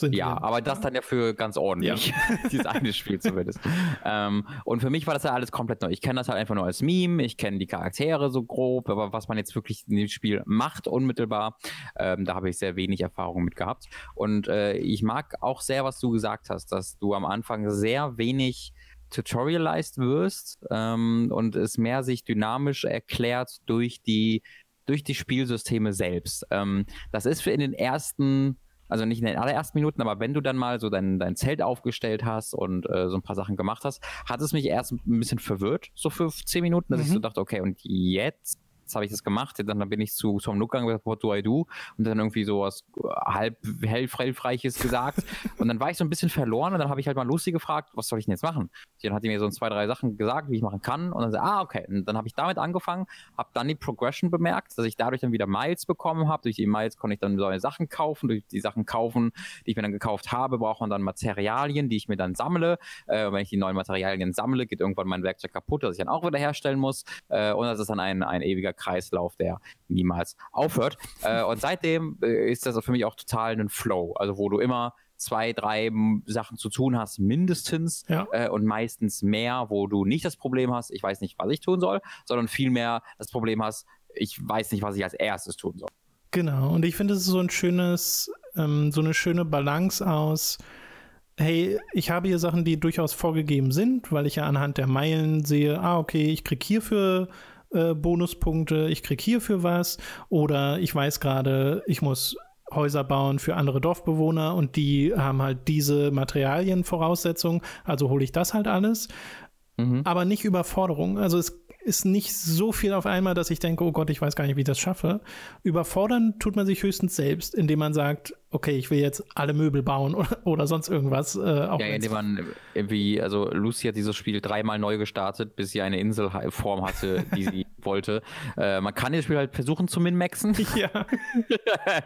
ja, aber das dann ja für ganz ordentlich. Ja. Dieses eine Spiel zumindest. ähm, und für mich war das ja alles komplett neu. Ich kenne das halt einfach nur als Meme, ich kenne die Charaktere so grob, aber was man jetzt wirklich in dem Spiel macht, unmittelbar, ähm, da habe ich sehr wenig Erfahrung mit gehabt. Und äh, ich mag auch sehr, was du gesagt hast, dass du am Anfang sehr wenig tutorialized wirst ähm, und es mehr sich dynamisch erklärt durch die durch die Spielsysteme selbst. Ähm, das ist für in den ersten also nicht in den allerersten Minuten, aber wenn du dann mal so dein, dein Zelt aufgestellt hast und äh, so ein paar Sachen gemacht hast, hat es mich erst ein bisschen verwirrt, so für zehn Minuten, dass mhm. ich so dachte, okay, und jetzt nachts habe ich das gemacht, dann, dann bin ich zu Tom Nook gegangen, what do I do? Und dann irgendwie so was halb hellfreiches gesagt. und dann war ich so ein bisschen verloren und dann habe ich halt mal Lucy gefragt, was soll ich denn jetzt machen? Dann hat die mir so zwei, drei Sachen gesagt, wie ich machen kann. Und dann so, ah, okay. Und dann habe ich damit angefangen, habe dann die Progression bemerkt, dass ich dadurch dann wieder Miles bekommen habe. Durch die Miles konnte ich dann neue Sachen kaufen. Durch die Sachen kaufen, die ich mir dann gekauft habe, braucht man dann Materialien, die ich mir dann sammle. Äh, wenn ich die neuen Materialien sammle, geht irgendwann mein Werkzeug kaputt, das ich dann auch wieder herstellen muss. Äh, und das ist dann ein, ein ewiger Kreislauf, der niemals aufhört. Äh, und seitdem äh, ist das für mich auch total ein Flow, also wo du immer zwei, drei Sachen zu tun hast, mindestens ja. äh, und meistens mehr, wo du nicht das Problem hast, ich weiß nicht, was ich tun soll, sondern vielmehr das Problem hast, ich weiß nicht, was ich als erstes tun soll. Genau, und ich finde, es ist so ein schönes, ähm, so eine schöne Balance aus, hey, ich habe hier Sachen, die durchaus vorgegeben sind, weil ich ja anhand der Meilen sehe, ah, okay, ich krieg hierfür äh, Bonuspunkte, ich krieg hierfür was, oder ich weiß gerade, ich muss Häuser bauen für andere Dorfbewohner und die haben halt diese Materialienvoraussetzungen, also hole ich das halt alles. Mhm. Aber nicht Überforderung. Also es ist nicht so viel auf einmal, dass ich denke, oh Gott, ich weiß gar nicht, wie ich das schaffe. Überfordern tut man sich höchstens selbst, indem man sagt, okay, ich will jetzt alle Möbel bauen oder, oder sonst irgendwas. Äh, ja, indem man irgendwie, also Lucy hat dieses Spiel dreimal neu gestartet, bis sie eine Inselform hatte, die sie wollte. Äh, man kann das Spiel halt versuchen zu min-maxen. Ja.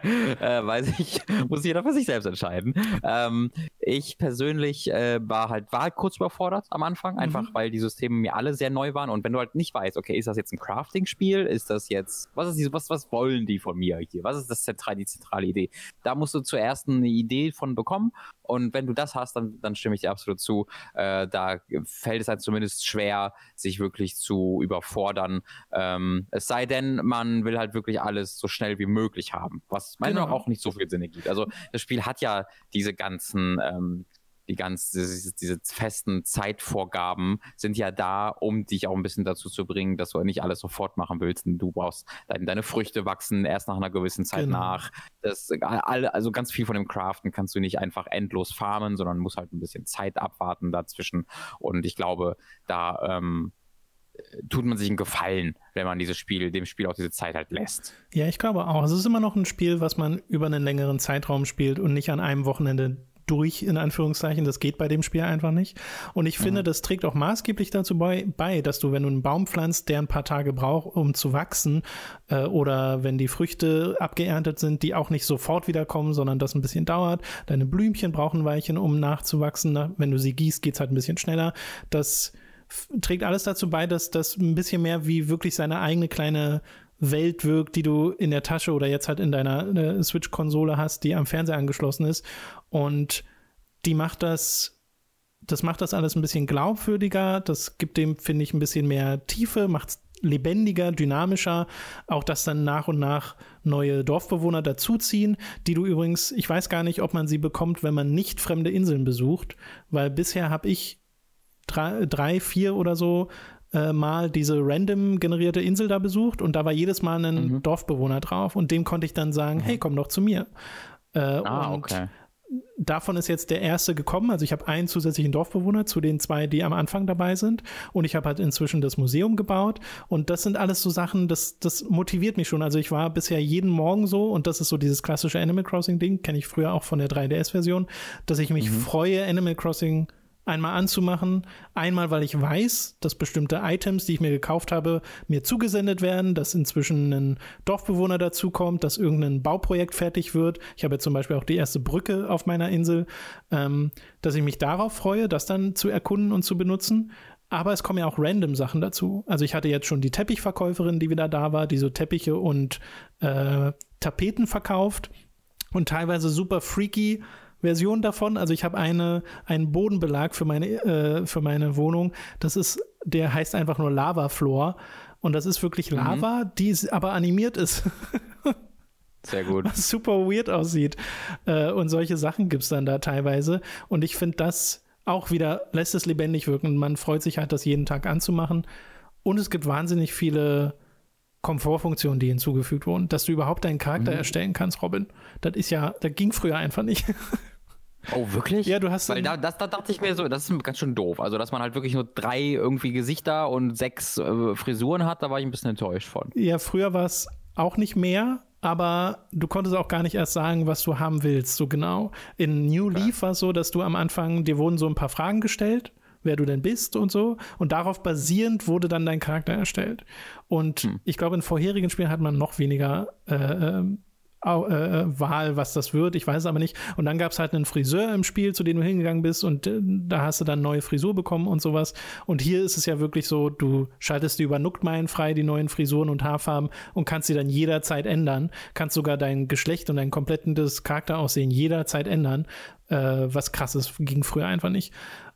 äh, weiß ich, muss jeder für sich selbst entscheiden. Ähm, ich persönlich äh, war halt, war halt kurz überfordert am Anfang, einfach mhm. weil die Systeme mir alle sehr neu waren und wenn du halt nicht weißt, okay, ist das jetzt ein Crafting-Spiel? Ist das jetzt, was ist diese, was, was wollen die von mir hier? Was ist das zentral, die zentrale Idee? Da musst du zuerst eine Idee von bekommen und wenn du das hast, dann, dann stimme ich dir absolut zu. Äh, da fällt es halt zumindest schwer, sich wirklich zu überfordern. Ähm, es sei denn, man will halt wirklich alles so schnell wie möglich haben, was meiner genau. auch nicht so viel Sinn ergibt. Also das Spiel hat ja diese ganzen ähm, die ganz, diese, diese, festen Zeitvorgaben sind ja da, um dich auch ein bisschen dazu zu bringen, dass du nicht alles sofort machen willst. Du brauchst deine, deine Früchte wachsen erst nach einer gewissen Zeit genau. nach. Das, also ganz viel von dem Craften kannst du nicht einfach endlos farmen, sondern musst halt ein bisschen Zeit abwarten dazwischen. Und ich glaube, da ähm, tut man sich einen Gefallen, wenn man dieses Spiel, dem Spiel auch diese Zeit halt lässt. Ja, ich glaube auch. Es ist immer noch ein Spiel, was man über einen längeren Zeitraum spielt und nicht an einem Wochenende durch, in Anführungszeichen. Das geht bei dem Spiel einfach nicht. Und ich finde, mhm. das trägt auch maßgeblich dazu bei, bei, dass du, wenn du einen Baum pflanzt, der ein paar Tage braucht, um zu wachsen, äh, oder wenn die Früchte abgeerntet sind, die auch nicht sofort wiederkommen, sondern das ein bisschen dauert. Deine Blümchen brauchen Weichen, um nachzuwachsen. Wenn du sie gießt, geht's halt ein bisschen schneller. Das trägt alles dazu bei, dass das ein bisschen mehr wie wirklich seine eigene kleine Welt wirkt, die du in der Tasche oder jetzt halt in deiner äh, Switch-Konsole hast, die am Fernseher angeschlossen ist. Und die macht das, das macht das alles ein bisschen glaubwürdiger. Das gibt dem, finde ich, ein bisschen mehr Tiefe, macht es lebendiger, dynamischer. Auch dass dann nach und nach neue Dorfbewohner dazuziehen, die du übrigens, ich weiß gar nicht, ob man sie bekommt, wenn man nicht fremde Inseln besucht, weil bisher habe ich drei, drei, vier oder so äh, mal diese random generierte Insel da besucht und da war jedes Mal ein mhm. Dorfbewohner drauf und dem konnte ich dann sagen, mhm. hey, komm doch zu mir. Äh, ah, okay. Davon ist jetzt der erste gekommen. Also ich habe einen zusätzlichen Dorfbewohner zu den zwei, die am Anfang dabei sind. Und ich habe halt inzwischen das Museum gebaut. Und das sind alles so Sachen, das, das motiviert mich schon. Also ich war bisher jeden Morgen so, und das ist so dieses klassische Animal Crossing-Ding, kenne ich früher auch von der 3DS-Version, dass ich mich mhm. freue, Animal Crossing einmal anzumachen. Einmal, weil ich weiß, dass bestimmte Items, die ich mir gekauft habe, mir zugesendet werden, dass inzwischen ein Dorfbewohner dazukommt, dass irgendein Bauprojekt fertig wird. Ich habe jetzt zum Beispiel auch die erste Brücke auf meiner Insel, ähm, dass ich mich darauf freue, das dann zu erkunden und zu benutzen. Aber es kommen ja auch random Sachen dazu. Also ich hatte jetzt schon die Teppichverkäuferin, die wieder da war, die so Teppiche und äh, Tapeten verkauft und teilweise super freaky Version davon. Also ich habe eine, einen Bodenbelag für meine, äh, für meine Wohnung. Das ist, der heißt einfach nur Lava Floor. Und das ist wirklich mhm. Lava, mhm. die aber animiert ist. Sehr gut. Was super weird aussieht. Äh, und solche Sachen gibt es dann da teilweise. Und ich finde, das auch wieder lässt es lebendig wirken. Man freut sich halt, das jeden Tag anzumachen. Und es gibt wahnsinnig viele Komfortfunktionen, die hinzugefügt wurden, dass du überhaupt deinen Charakter mhm. erstellen kannst, Robin. Das ist ja, das ging früher einfach nicht. Oh, wirklich? Ja, du hast. Weil da, das, da dachte ich mir so, das ist ganz schön doof. Also, dass man halt wirklich nur drei irgendwie Gesichter und sechs äh, Frisuren hat, da war ich ein bisschen enttäuscht von. Ja, früher war es auch nicht mehr, aber du konntest auch gar nicht erst sagen, was du haben willst, so genau. In New okay. Leaf war es so, dass du am Anfang, dir wurden so ein paar Fragen gestellt wer du denn bist und so. Und darauf basierend wurde dann dein Charakter erstellt. Und hm. ich glaube, in vorherigen Spielen hat man noch weniger äh, ähm, äh, Wahl, was das wird. Ich weiß es aber nicht. Und dann gab es halt einen Friseur im Spiel, zu dem du hingegangen bist und äh, da hast du dann neue Frisur bekommen und sowas. Und hier ist es ja wirklich so, du schaltest die über Nookmine frei, die neuen Frisuren und Haarfarben und kannst sie dann jederzeit ändern. Kannst sogar dein Geschlecht und dein komplettes Charakteraussehen jederzeit ändern. Äh, was krass ist, ging früher einfach nicht.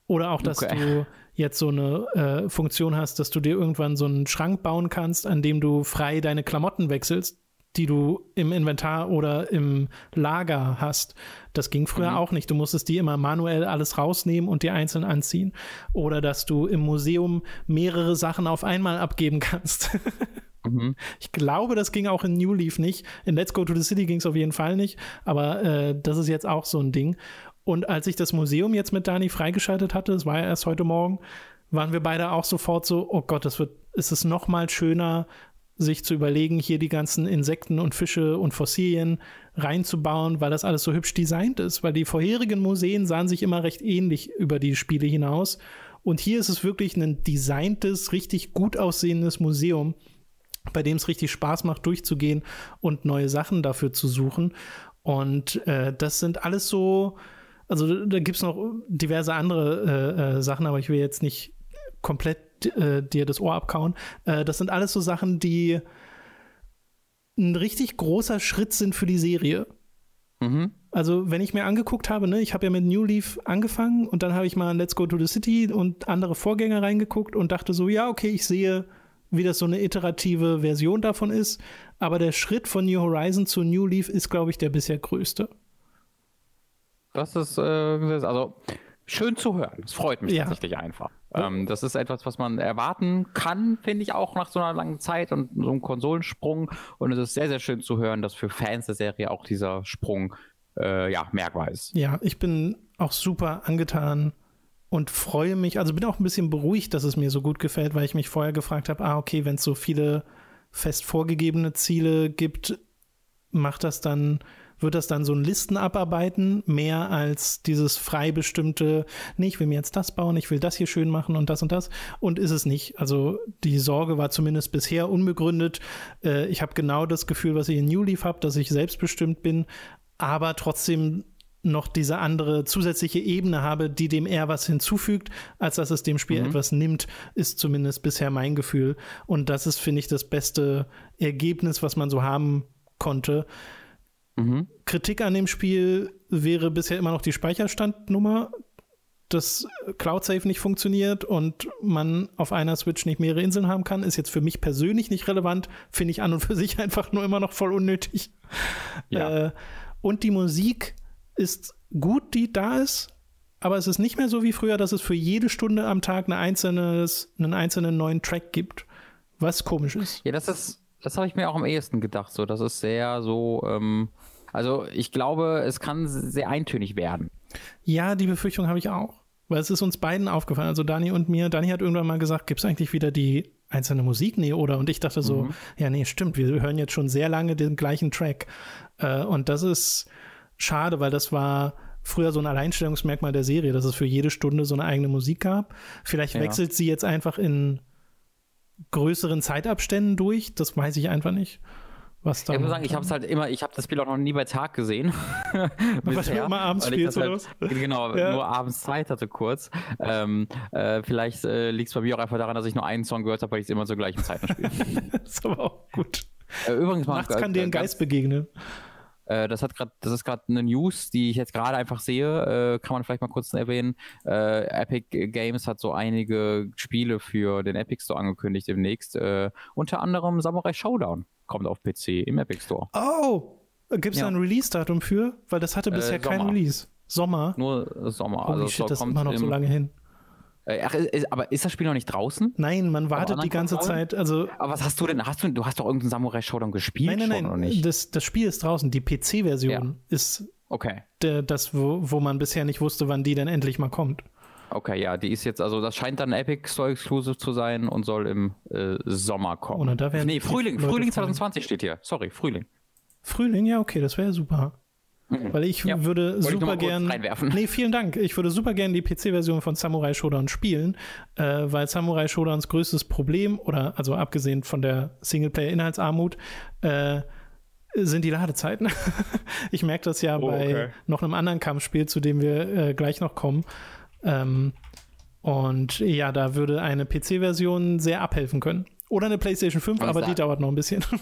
Oder auch, dass okay. du jetzt so eine äh, Funktion hast, dass du dir irgendwann so einen Schrank bauen kannst, an dem du frei deine Klamotten wechselst die du im Inventar oder im Lager hast. Das ging früher mhm. auch nicht. Du musstest die immer manuell alles rausnehmen und dir einzeln anziehen. Oder dass du im Museum mehrere Sachen auf einmal abgeben kannst. mhm. Ich glaube, das ging auch in New Leaf nicht. In Let's Go to the City ging es auf jeden Fall nicht. Aber äh, das ist jetzt auch so ein Ding. Und als ich das Museum jetzt mit Dani freigeschaltet hatte, das war ja erst heute Morgen, waren wir beide auch sofort so, oh Gott, das wird, ist es noch mal schöner, sich zu überlegen, hier die ganzen Insekten und Fische und Fossilien reinzubauen, weil das alles so hübsch designt ist, weil die vorherigen Museen sahen sich immer recht ähnlich über die Spiele hinaus. Und hier ist es wirklich ein designtes, richtig gut aussehendes Museum, bei dem es richtig Spaß macht, durchzugehen und neue Sachen dafür zu suchen. Und äh, das sind alles so, also da gibt es noch diverse andere äh, äh, Sachen, aber ich will jetzt nicht komplett äh, dir das Ohr abkauen. Äh, das sind alles so Sachen, die ein richtig großer Schritt sind für die Serie. Mhm. Also, wenn ich mir angeguckt habe, ne, ich habe ja mit New Leaf angefangen und dann habe ich mal Let's Go to the City und andere Vorgänger reingeguckt und dachte so, ja, okay, ich sehe, wie das so eine iterative Version davon ist. Aber der Schritt von New Horizon zu New Leaf ist, glaube ich, der bisher größte. Das ist, äh, also schön zu hören. Das freut mich ja. tatsächlich einfach. Ähm, das ist etwas, was man erwarten kann, finde ich auch nach so einer langen Zeit und so einem Konsolensprung. Und es ist sehr, sehr schön zu hören, dass für Fans der Serie auch dieser Sprung äh, ja, merkbar ist. Ja, ich bin auch super angetan und freue mich, also bin auch ein bisschen beruhigt, dass es mir so gut gefällt, weil ich mich vorher gefragt habe, ah, okay, wenn es so viele fest vorgegebene Ziele gibt, macht das dann wird das dann so ein Listen abarbeiten, mehr als dieses frei bestimmte, nee, ich will mir jetzt das bauen, ich will das hier schön machen und das und das. Und ist es nicht. Also die Sorge war zumindest bisher unbegründet. Äh, ich habe genau das Gefühl, was ich in New Leaf habe, dass ich selbstbestimmt bin, aber trotzdem noch diese andere zusätzliche Ebene habe, die dem eher was hinzufügt, als dass es dem Spiel mhm. etwas nimmt, ist zumindest bisher mein Gefühl. Und das ist, finde ich, das beste Ergebnis, was man so haben konnte. Mhm. Kritik an dem Spiel wäre bisher immer noch die Speicherstandnummer, dass Cloud Save nicht funktioniert und man auf einer Switch nicht mehrere Inseln haben kann, ist jetzt für mich persönlich nicht relevant, finde ich an und für sich einfach nur immer noch voll unnötig. Ja. Äh, und die Musik ist gut, die da ist, aber es ist nicht mehr so wie früher, dass es für jede Stunde am Tag eine einzelnes, einen einzelnen neuen Track gibt, was komisch ist. Ja, das ist, das habe ich mir auch am ehesten gedacht, so, das ist sehr so, ähm, also ich glaube, es kann sehr eintönig werden. Ja, die Befürchtung habe ich auch. Weil es ist uns beiden aufgefallen, also Dani und mir. Dani hat irgendwann mal gesagt, gibt es eigentlich wieder die einzelne Musik? Nee, oder? Und ich dachte so, mhm. ja, nee, stimmt, wir hören jetzt schon sehr lange den gleichen Track. Äh, und das ist schade, weil das war früher so ein Alleinstellungsmerkmal der Serie, dass es für jede Stunde so eine eigene Musik gab. Vielleicht ja. wechselt sie jetzt einfach in größeren Zeitabständen durch, das weiß ich einfach nicht was da. Ich muss sagen, ich habe es halt immer, ich habe das Spiel auch noch nie bei Tag gesehen. Was du immer abends spielst oder halt, Genau, ja. nur abends Zeit hatte kurz. Ähm, äh, vielleicht äh, liegt es bei mir auch einfach daran, dass ich nur einen Song gehört habe, weil ich es immer zur gleichen Zeit spiele. das ist aber auch gut. Äh, übrigens mal, Nachts kann dir ein Geist begegnen. Äh, das hat gerade, das ist gerade eine News, die ich jetzt gerade einfach sehe. Äh, kann man vielleicht mal kurz erwähnen. Äh, Epic Games hat so einige Spiele für den Epic Store angekündigt demnächst. unter anderem Samurai Showdown kommt auf PC im Epic Store. Oh, gibt es ja. da ein Release-Datum für? Weil das hatte bisher äh, kein Release. Sommer. Nur Sommer. Holy also shit, das ist immer noch so lange hin. Äh, ach, ist, aber ist das Spiel noch nicht draußen? Nein, man wartet die ganze Konsolen? Zeit. Also, aber was hast du denn? Hast du, du hast doch irgendeinen Samurai Showdown gespielt? Nein, nein, nein. Das, das Spiel ist draußen. Die PC-Version ja. ist Okay. Das, wo, wo man bisher nicht wusste, wann die denn endlich mal kommt. Okay, ja, die ist jetzt, also das scheint dann Epic Store Exclusive zu sein und soll im äh, Sommer kommen. Oder da nee, Frühling, Frühling 2020 steht hier. Sorry, Frühling. Frühling, ja, okay, das wäre super. Mhm. Weil ich ja. würde super gern. Nee, vielen Dank. Ich würde super gern die PC-Version von Samurai Shodown spielen, äh, weil Samurai Showdowns größtes Problem, oder also abgesehen von der Singleplayer-Inhaltsarmut, äh, sind die Ladezeiten. ich merke das ja oh, bei okay. noch einem anderen Kampfspiel, zu dem wir äh, gleich noch kommen. Ähm, und ja, da würde eine PC-Version sehr abhelfen können. Oder eine PlayStation 5, aber die dauert noch ein bisschen.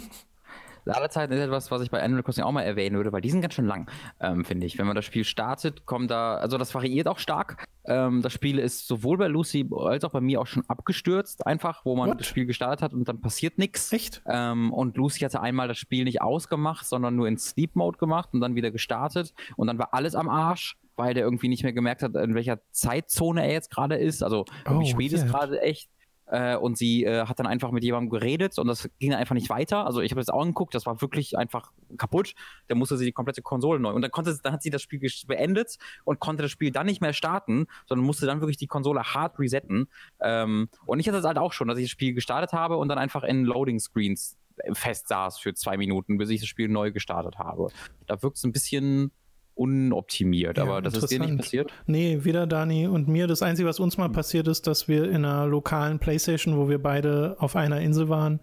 Ladezeiten ist etwas, was ich bei Animal Crossing auch mal erwähnen würde, weil die sind ganz schön lang, ähm, finde ich. Wenn man das Spiel startet, kommt da, also das variiert auch stark. Ähm, das Spiel ist sowohl bei Lucy als auch bei mir auch schon abgestürzt, einfach, wo man What? das Spiel gestartet hat und dann passiert nichts. Echt? Ähm, und Lucy hatte einmal das Spiel nicht ausgemacht, sondern nur in Sleep Mode gemacht und dann wieder gestartet und dann war alles am Arsch weil der irgendwie nicht mehr gemerkt hat, in welcher Zeitzone er jetzt gerade ist. Also oh, wie spät ist gerade echt. Äh, und sie äh, hat dann einfach mit jemandem geredet und das ging dann einfach nicht weiter. Also ich habe das auch angeguckt, das war wirklich einfach kaputt. Da musste sie die komplette Konsole neu. Und dann konnte dann hat sie das Spiel beendet und konnte das Spiel dann nicht mehr starten, sondern musste dann wirklich die Konsole hart resetten. Ähm, und ich hatte das halt auch schon, dass ich das Spiel gestartet habe und dann einfach in Loading Screens fest saß für zwei Minuten, bis ich das Spiel neu gestartet habe. Da wirkt es ein bisschen unoptimiert, ja, aber das ist dir nicht passiert? Nee, weder Dani und mir. Das Einzige, was uns mal hm. passiert ist, dass wir in einer lokalen Playstation, wo wir beide auf einer Insel waren,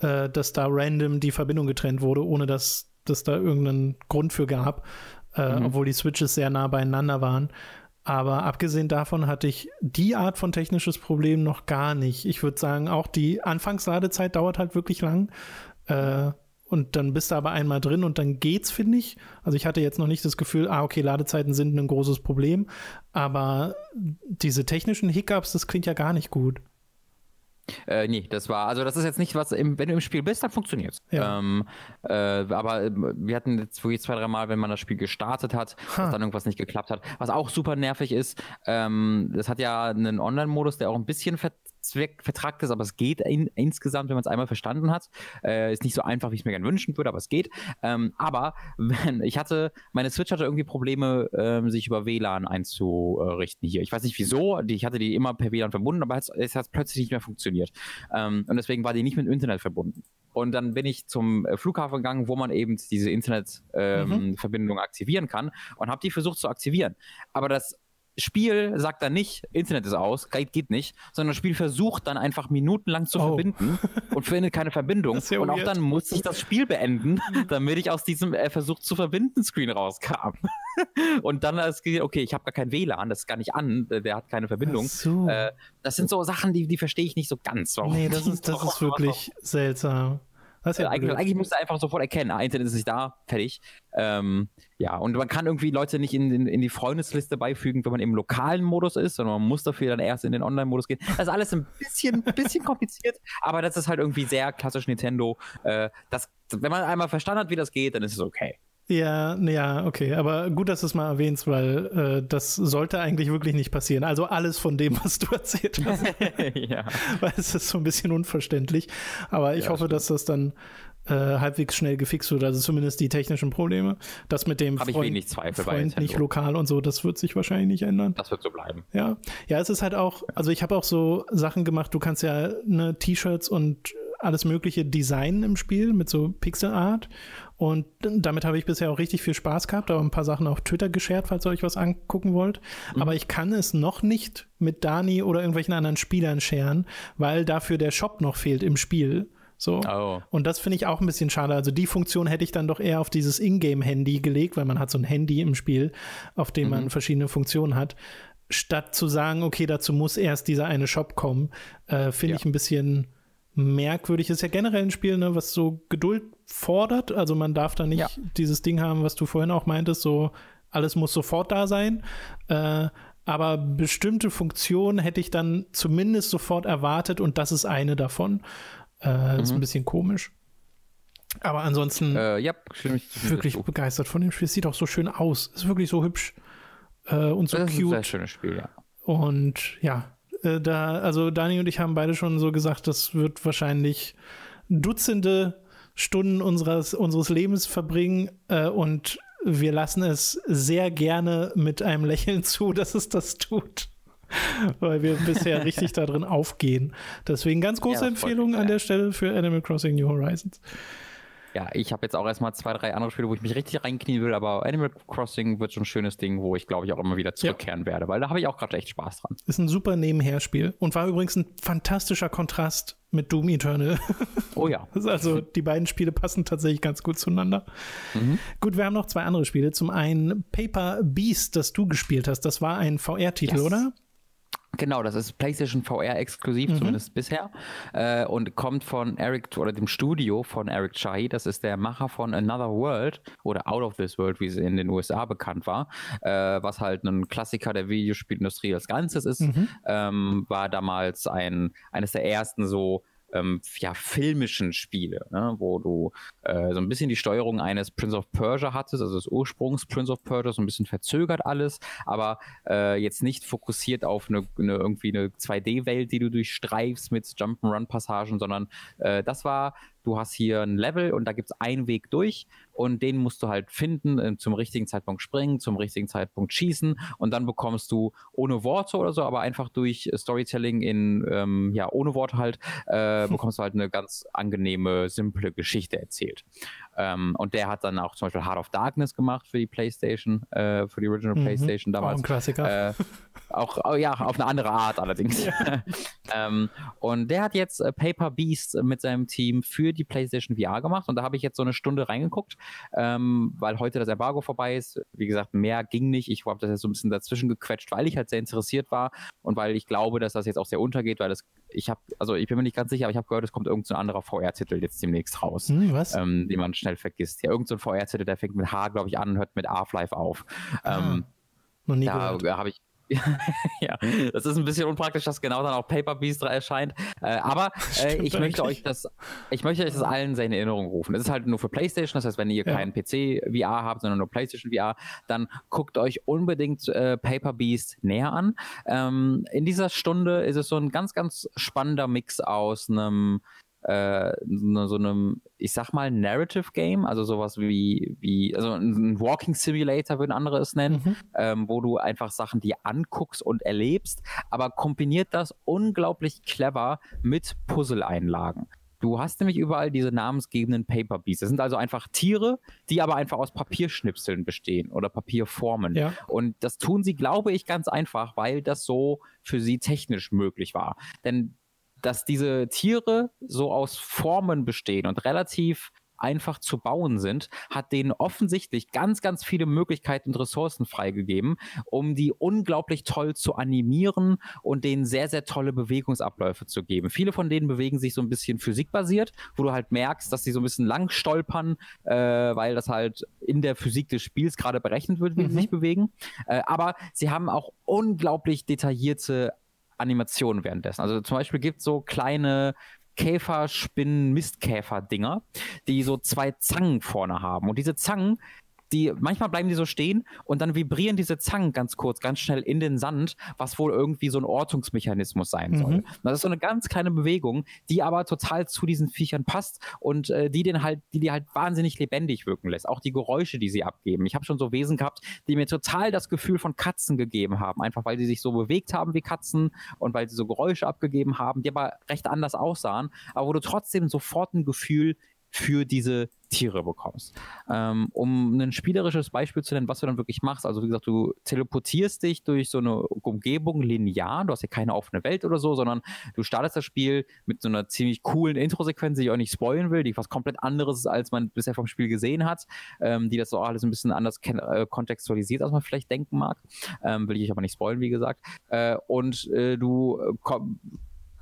äh, dass da random die Verbindung getrennt wurde, ohne dass es da irgendeinen Grund für gab, äh, mhm. obwohl die Switches sehr nah beieinander waren. Aber abgesehen davon hatte ich die Art von technisches Problem noch gar nicht. Ich würde sagen, auch die Anfangsladezeit dauert halt wirklich lang. Äh, und dann bist du aber einmal drin und dann geht's, finde ich. Also ich hatte jetzt noch nicht das Gefühl, ah, okay, Ladezeiten sind ein großes Problem, aber diese technischen Hiccups, das klingt ja gar nicht gut. Äh, nee, das war, also das ist jetzt nicht was, im, wenn du im Spiel bist, dann funktioniert's. Ja. Ähm, äh, aber äh, wir hatten jetzt wirklich zwei, drei Mal, wenn man das Spiel gestartet hat, ha. dass dann irgendwas nicht geklappt hat. Was auch super nervig ist, ähm, das hat ja einen Online-Modus, der auch ein bisschen ver vertragt ist, aber es geht in, insgesamt, wenn man es einmal verstanden hat. Äh, ist nicht so einfach, wie ich es mir gerne wünschen würde, aber es geht. Ähm, aber wenn, ich hatte, meine Switch hatte irgendwie Probleme, ähm, sich über WLAN einzurichten hier. Ich weiß nicht wieso, ich hatte die immer per WLAN verbunden, aber es, es hat plötzlich nicht mehr funktioniert. Ähm, und deswegen war die nicht mit dem Internet verbunden. Und dann bin ich zum äh, Flughafen gegangen, wo man eben diese Internetverbindung ähm, mhm. aktivieren kann und habe die versucht zu aktivieren. Aber das Spiel sagt dann nicht, Internet ist aus, geht nicht, sondern das Spiel versucht dann einfach minutenlang zu oh. verbinden und findet keine Verbindung. Ja und auch dann muss ich das Spiel beenden, damit ich aus diesem äh, Versuch zu verbinden Screen rauskam. und dann ist okay, ich habe gar kein WLAN, das ist gar nicht an, der hat keine Verbindung. So. Äh, das sind so Sachen, die, die verstehe ich nicht so ganz. Warum? Nee, das ist, das ist wirklich seltsam. Das ja eigentlich, eigentlich musst du einfach sofort erkennen, ah, Internet ist nicht da, fertig. Ähm, ja, und man kann irgendwie Leute nicht in, in, in, die Freundesliste beifügen, wenn man im lokalen Modus ist, sondern man muss dafür dann erst in den Online-Modus gehen. Das ist alles ein bisschen, bisschen kompliziert, aber das ist halt irgendwie sehr klassisch Nintendo. Äh, das, wenn man einmal verstanden hat, wie das geht, dann ist es okay. Ja, ja, okay. Aber gut, dass du es mal erwähnst, weil äh, das sollte eigentlich wirklich nicht passieren. Also alles von dem, was du erzählt hast. ja. Weil es ist so ein bisschen unverständlich. Aber ich ja, hoffe, stimmt. dass das dann äh, halbwegs schnell gefixt wird. Also zumindest die technischen Probleme. Das mit dem Hab Freund, Zweifel Freund nicht lokal und so, das wird sich wahrscheinlich nicht ändern. Das wird so bleiben. Ja, ja, es ist halt auch, also ich habe auch so Sachen gemacht, du kannst ja ne T-Shirts und alles mögliche designen im Spiel mit so Pixel Art und damit habe ich bisher auch richtig viel Spaß gehabt, aber ein paar Sachen auf Twitter geshared, falls ihr euch was angucken wollt. Mhm. Aber ich kann es noch nicht mit Dani oder irgendwelchen anderen Spielern scheren, weil dafür der Shop noch fehlt im Spiel. So. Oh. Und das finde ich auch ein bisschen schade. Also die Funktion hätte ich dann doch eher auf dieses Ingame-Handy gelegt, weil man hat so ein Handy im Spiel, auf dem mhm. man verschiedene Funktionen hat. Statt zu sagen, okay, dazu muss erst dieser eine Shop kommen, äh, finde ja. ich ein bisschen merkwürdig. Ist ja generell ein Spiel, ne, was so Geduld fordert. Also man darf da nicht ja. dieses Ding haben, was du vorhin auch meintest, so alles muss sofort da sein. Äh, aber bestimmte Funktionen hätte ich dann zumindest sofort erwartet und das ist eine davon. Äh, mhm. Ist ein bisschen komisch. Aber ansonsten äh, ja, wirklich begeistert von dem Spiel. Es sieht auch so schön aus. Ist wirklich so hübsch äh, und so das cute. Ist ein sehr schönes Spiel, ja. Und ja, äh, da, also Dani und ich haben beide schon so gesagt, das wird wahrscheinlich Dutzende Stunden unseres, unseres Lebens verbringen äh, und wir lassen es sehr gerne mit einem Lächeln zu, dass es das tut. Weil wir bisher richtig darin aufgehen. Deswegen ganz große ja, Empfehlung an der Stelle für Animal Crossing New Horizons ja, ich habe jetzt auch erstmal zwei, drei andere Spiele, wo ich mich richtig reinknien will, aber Animal Crossing wird schon ein schönes Ding, wo ich glaube ich auch immer wieder zurückkehren ja. werde, weil da habe ich auch gerade echt Spaß dran. Ist ein super Nebenherspiel und war übrigens ein fantastischer Kontrast mit Doom Eternal. Oh ja. also die beiden Spiele passen tatsächlich ganz gut zueinander. Mhm. Gut, wir haben noch zwei andere Spiele. Zum einen Paper Beast, das du gespielt hast. Das war ein VR-Titel, yes. oder? Genau, das ist PlayStation VR exklusiv, mhm. zumindest bisher. Äh, und kommt von Eric oder dem Studio von Eric Chahi. Das ist der Macher von Another World oder Out of This World, wie es in den USA bekannt war. Äh, was halt ein Klassiker der Videospielindustrie als Ganzes ist. Mhm. Ähm, war damals ein, eines der ersten so ähm, ja, filmischen Spiele, ne? wo du äh, so ein bisschen die Steuerung eines Prince of Persia hattest, also des Ursprungs Prince of Persia, so ein bisschen verzögert alles, aber äh, jetzt nicht fokussiert auf eine, eine irgendwie eine 2D-Welt, die du durchstreifst mit Jump'n'Run-Passagen, sondern äh, das war du hast hier ein Level und da gibt es einen Weg durch und den musst du halt finden, äh, zum richtigen Zeitpunkt springen, zum richtigen Zeitpunkt schießen und dann bekommst du ohne Worte oder so, aber einfach durch Storytelling in, ähm, ja, ohne Worte halt, äh, bekommst du halt eine ganz angenehme, simple Geschichte erzählt. Ähm, und der hat dann auch zum Beispiel Heart of Darkness gemacht für die PlayStation, äh, für die Original mhm. PlayStation damals. Auch ein Klassiker. Äh, auch, oh, ja, auf eine andere Art allerdings. Ja. ähm, und der hat jetzt äh, Paper Beast mit seinem Team für die PlayStation VR gemacht und da habe ich jetzt so eine Stunde reingeguckt, ähm, weil heute das Embargo vorbei ist. Wie gesagt, mehr ging nicht. Ich habe das jetzt so ein bisschen dazwischen gequetscht, weil ich halt sehr interessiert war und weil ich glaube, dass das jetzt auch sehr untergeht, weil das, ich habe, also ich bin mir nicht ganz sicher, aber ich habe gehört, es kommt irgendein so anderer VR-Titel jetzt demnächst raus, hm, was? Ähm, den man schnell vergisst. Ja, irgendein so VR-Titel, der fängt mit H, glaube ich, an und hört mit Half-Life auf. Ah, ähm, noch nie da habe ich ja, das ist ein bisschen unpraktisch, dass genau dann auch Paper Beast erscheint. Äh, aber äh, ich möchte euch das, ich möchte euch das allen sehr in Erinnerung rufen. Es ist halt nur für PlayStation, das heißt, wenn ihr ja. keinen PC VR habt, sondern nur PlayStation VR, dann guckt euch unbedingt äh, Paper Beast näher an. Ähm, in dieser Stunde ist es so ein ganz, ganz spannender Mix aus einem äh, so einem, ich sag mal, Narrative Game, also sowas wie, wie, also ein Walking Simulator würden andere es nennen, mhm. ähm, wo du einfach Sachen dir anguckst und erlebst, aber kombiniert das unglaublich clever mit Puzzle-Einlagen. Du hast nämlich überall diese namensgebenden Paper Beasts. Das sind also einfach Tiere, die aber einfach aus Papierschnipseln bestehen oder Papierformen. Ja. Und das tun sie, glaube ich, ganz einfach, weil das so für sie technisch möglich war. Denn dass diese Tiere so aus Formen bestehen und relativ einfach zu bauen sind, hat denen offensichtlich ganz, ganz viele Möglichkeiten und Ressourcen freigegeben, um die unglaublich toll zu animieren und denen sehr, sehr tolle Bewegungsabläufe zu geben. Viele von denen bewegen sich so ein bisschen physikbasiert, wo du halt merkst, dass sie so ein bisschen lang stolpern, äh, weil das halt in der Physik des Spiels gerade berechnet wird, wie mhm. sie sich bewegen. Äh, aber sie haben auch unglaublich detaillierte Animationen währenddessen. Also zum Beispiel gibt es so kleine Käfer, Spinnen, Mistkäfer-Dinger, die so zwei Zangen vorne haben. Und diese Zangen die, manchmal bleiben die so stehen und dann vibrieren diese Zangen ganz kurz, ganz schnell in den Sand, was wohl irgendwie so ein Ortungsmechanismus sein mhm. soll. Das ist so eine ganz kleine Bewegung, die aber total zu diesen Viechern passt und äh, die den halt, die die halt wahnsinnig lebendig wirken lässt. Auch die Geräusche, die sie abgeben. Ich habe schon so Wesen gehabt, die mir total das Gefühl von Katzen gegeben haben, einfach weil sie sich so bewegt haben wie Katzen und weil sie so Geräusche abgegeben haben, die aber recht anders aussahen, aber wo du trotzdem sofort ein Gefühl für diese Tiere bekommst. Ähm, um ein spielerisches Beispiel zu nennen, was du dann wirklich machst, also wie gesagt, du teleportierst dich durch so eine Umgebung linear, du hast ja keine offene Welt oder so, sondern du startest das Spiel mit so einer ziemlich coolen Intro-Sequenz, die ich auch nicht spoilen will, die was komplett anderes ist, als man bisher vom Spiel gesehen hat, ähm, die das so alles ein bisschen anders äh, kontextualisiert, als man vielleicht denken mag. Ähm, will ich aber nicht spoilen, wie gesagt. Äh, und äh, du komm,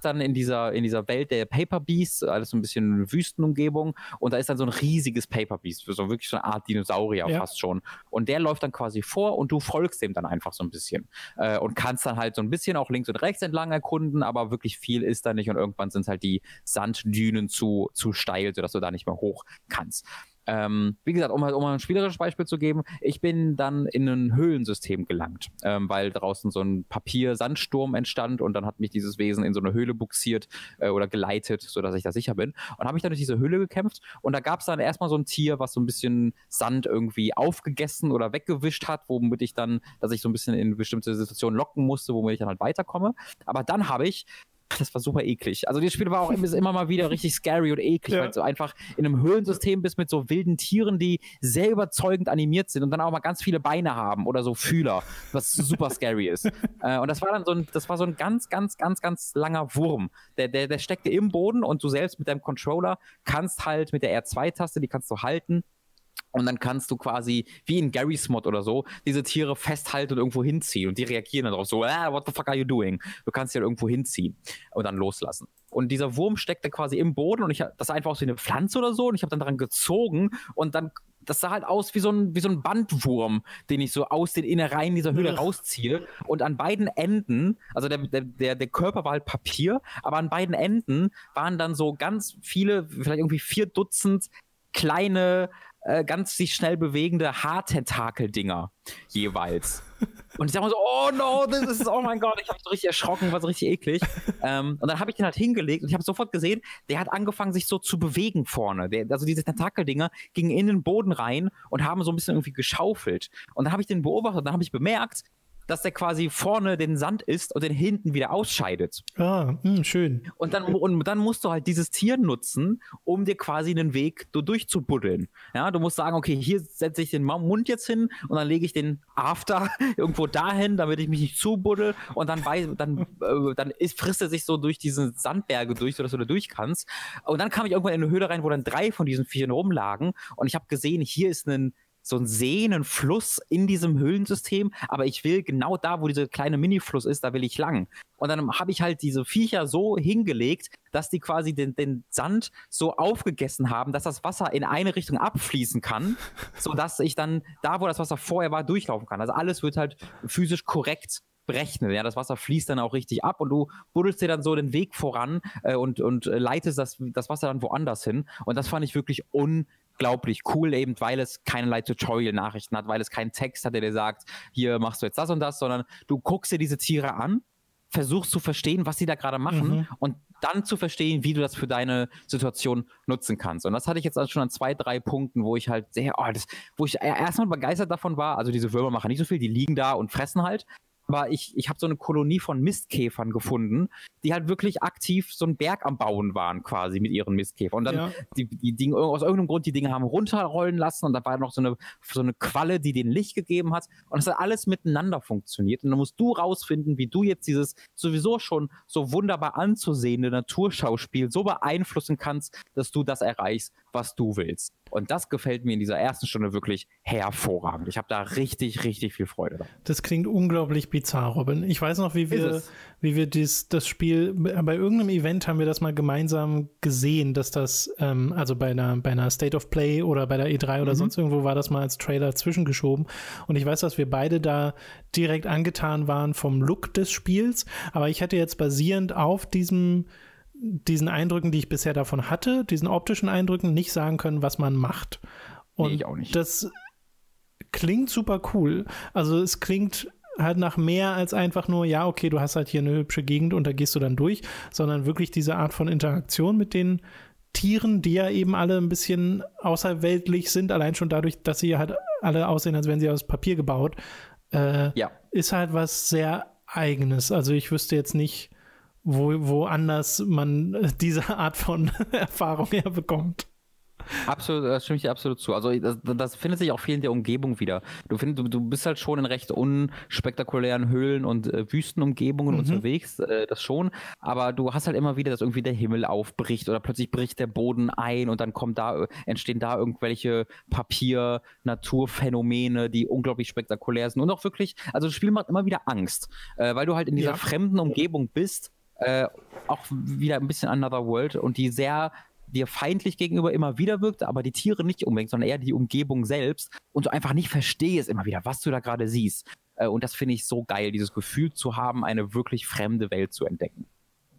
dann in dieser, in dieser Welt der Paper Beasts, alles so ein bisschen Wüstenumgebung und da ist dann so ein riesiges Paper Beast, so wirklich so eine Art Dinosaurier ja. fast schon. Und der läuft dann quasi vor und du folgst dem dann einfach so ein bisschen äh, und kannst dann halt so ein bisschen auch links und rechts entlang erkunden, aber wirklich viel ist da nicht und irgendwann sind halt die Sanddünen zu, zu steil, sodass du da nicht mehr hoch kannst. Ähm, wie gesagt, um, um mal ein spielerisches Beispiel zu geben, ich bin dann in ein Höhlensystem gelangt, ähm, weil draußen so ein Papier-Sandsturm entstand und dann hat mich dieses Wesen in so eine Höhle buxiert äh, oder geleitet, sodass ich da sicher bin. Und habe ich dann durch diese Höhle gekämpft und da gab es dann erstmal so ein Tier, was so ein bisschen Sand irgendwie aufgegessen oder weggewischt hat, womit ich dann, dass ich so ein bisschen in bestimmte Situationen locken musste, womit ich dann halt weiterkomme. Aber dann habe ich das war super eklig. Also das Spiel war auch immer mal wieder richtig scary und eklig, ja. weil du einfach in einem Höhlensystem bist mit so wilden Tieren, die sehr überzeugend animiert sind und dann auch mal ganz viele Beine haben oder so Fühler, was super scary ist. Äh, und das war dann so ein, das war so ein ganz, ganz, ganz, ganz langer Wurm. Der, der, der steckte im Boden und du selbst mit deinem Controller kannst halt mit der R2-Taste, die kannst du halten, und dann kannst du quasi, wie in Gary's Mod oder so, diese Tiere festhalten und irgendwo hinziehen. Und die reagieren darauf so, ah, what the fuck are you doing? Du kannst sie halt irgendwo hinziehen und dann loslassen. Und dieser Wurm steckte quasi im Boden und ich das sah einfach aus wie eine Pflanze oder so. Und ich habe dann daran gezogen und dann, das sah halt aus wie so ein, wie so ein Bandwurm, den ich so aus den Innereien dieser Höhle rausziehe. Und an beiden Enden, also der, der, der Körper war halt Papier, aber an beiden Enden waren dann so ganz viele, vielleicht irgendwie vier Dutzend kleine äh, ganz sich schnell bewegende Haartentakel-Dinger jeweils. Und ich sag mal so, oh no, das ist, oh mein Gott, ich habe so richtig erschrocken, war so richtig eklig. ähm, und dann habe ich den halt hingelegt und ich habe sofort gesehen, der hat angefangen, sich so zu bewegen vorne. Der, also diese Tentakeldinger gingen in den Boden rein und haben so ein bisschen irgendwie geschaufelt. Und dann habe ich den beobachtet und dann habe ich bemerkt, dass der quasi vorne den Sand isst und den hinten wieder ausscheidet. Ah, mh, hm, schön. Und dann, und dann musst du halt dieses Tier nutzen, um dir quasi einen Weg so durchzubuddeln. Ja, du musst sagen, okay, hier setze ich den Mund jetzt hin und dann lege ich den After irgendwo dahin, damit ich mich nicht zubuddel und dann, weiß, dann, äh, dann ist, frisst er sich so durch diese Sandberge durch, sodass du da durch kannst. Und dann kam ich irgendwann in eine Höhle rein, wo dann drei von diesen Viechern rumlagen und ich habe gesehen, hier ist ein so ein See, einen Fluss in diesem Höhlensystem, aber ich will genau da, wo dieser kleine Mini-Fluss ist, da will ich lang. Und dann habe ich halt diese Viecher so hingelegt, dass die quasi den, den Sand so aufgegessen haben, dass das Wasser in eine Richtung abfließen kann, sodass ich dann da, wo das Wasser vorher war, durchlaufen kann. Also alles wird halt physisch korrekt berechnet. Ja, das Wasser fließt dann auch richtig ab und du buddelst dir dann so den Weg voran äh, und, und leitest das, das Wasser dann woanders hin. Und das fand ich wirklich un unglaublich cool, eben weil es keinerlei Tutorial-Nachrichten hat, weil es keinen Text hat, der dir sagt, hier machst du jetzt das und das, sondern du guckst dir diese Tiere an, versuchst zu verstehen, was sie da gerade machen mhm. und dann zu verstehen, wie du das für deine Situation nutzen kannst. Und das hatte ich jetzt also schon an zwei, drei Punkten, wo ich halt sehr, oh, das, wo ich erstmal begeistert davon war. Also diese Würmer machen nicht so viel, die liegen da und fressen halt aber ich, ich habe so eine Kolonie von Mistkäfern gefunden, die halt wirklich aktiv so einen Berg am Bauen waren, quasi mit ihren Mistkäfern. Und dann ja. die, die Dinge, aus irgendeinem Grund die Dinge haben runterrollen lassen und da war noch so eine, so eine Qualle, die den Licht gegeben hat. Und das hat alles miteinander funktioniert. Und dann musst du rausfinden, wie du jetzt dieses sowieso schon so wunderbar anzusehende Naturschauspiel so beeinflussen kannst, dass du das erreichst, was du willst. Und das gefällt mir in dieser ersten Stunde wirklich hervorragend. Ich habe da richtig, richtig viel Freude daran. Das klingt unglaublich bizarr, Robin. Ich weiß noch, wie wir, wie wir dies, das Spiel, bei irgendeinem Event haben wir das mal gemeinsam gesehen, dass das, ähm, also bei einer, bei einer State of Play oder bei der E3 oder mhm. sonst irgendwo war das mal als Trailer zwischengeschoben. Und ich weiß, dass wir beide da direkt angetan waren vom Look des Spiels. Aber ich hätte jetzt basierend auf diesem diesen Eindrücken, die ich bisher davon hatte, diesen optischen Eindrücken, nicht sagen können, was man macht. Und nee, ich auch nicht. das klingt super cool. Also es klingt halt nach mehr als einfach nur, ja, okay, du hast halt hier eine hübsche Gegend und da gehst du dann durch, sondern wirklich diese Art von Interaktion mit den Tieren, die ja eben alle ein bisschen außerweltlich sind, allein schon dadurch, dass sie halt alle aussehen, als wären sie aus Papier gebaut, äh, ja. ist halt was sehr eigenes. Also ich wüsste jetzt nicht, wo, woanders man äh, diese Art von Erfahrung herbekommt. Absolut, das stimme ich dir absolut zu. Also das, das, findet sich auch viel in der Umgebung wieder. Du, find, du, du bist halt schon in recht unspektakulären Höhlen und äh, Wüstenumgebungen mhm. unterwegs, äh, das schon. Aber du hast halt immer wieder, dass irgendwie der Himmel aufbricht oder plötzlich bricht der Boden ein und dann kommt da, entstehen da irgendwelche Papier-Naturphänomene, die unglaublich spektakulär sind. Und auch wirklich, also das Spiel macht immer wieder Angst, äh, weil du halt in dieser ja. fremden Umgebung bist äh, auch wieder ein bisschen Another World und die sehr dir feindlich gegenüber immer wieder wirkt, aber die Tiere nicht unbedingt, sondern eher die Umgebung selbst und du einfach nicht verstehst immer wieder, was du da gerade siehst. Äh, und das finde ich so geil, dieses Gefühl zu haben, eine wirklich fremde Welt zu entdecken.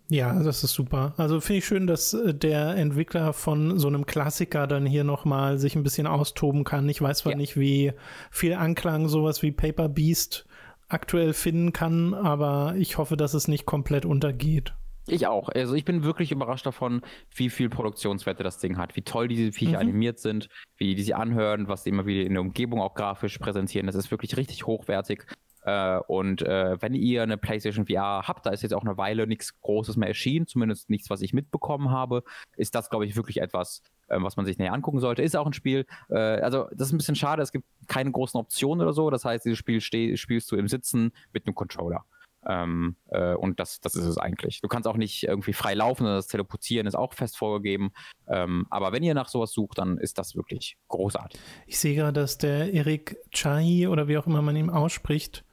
Ja, das ist super. Also finde ich schön, dass äh, der Entwickler von so einem Klassiker dann hier nochmal sich ein bisschen austoben kann. Ich weiß zwar ja. nicht, wie viel Anklang sowas wie Paper Beast aktuell finden kann, aber ich hoffe, dass es nicht komplett untergeht. Ich auch. Also ich bin wirklich überrascht davon, wie viel Produktionswerte das Ding hat, wie toll diese Viecher mhm. animiert sind, wie die sie anhören, was sie immer wieder in der Umgebung auch grafisch präsentieren. Das ist wirklich richtig hochwertig. Äh, und äh, wenn ihr eine PlayStation VR habt, da ist jetzt auch eine Weile nichts Großes mehr erschienen, zumindest nichts, was ich mitbekommen habe, ist das, glaube ich, wirklich etwas, äh, was man sich näher angucken sollte. Ist auch ein Spiel, äh, also das ist ein bisschen schade, es gibt keine großen Optionen oder so. Das heißt, dieses Spiel spielst du im Sitzen mit einem Controller. Ähm, äh, und das, das ist es eigentlich. Du kannst auch nicht irgendwie frei laufen, das Teleportieren ist auch fest vorgegeben. Ähm, aber wenn ihr nach sowas sucht, dann ist das wirklich großartig. Ich sehe gerade, dass der Erik Chahi oder wie auch immer man ihn ausspricht,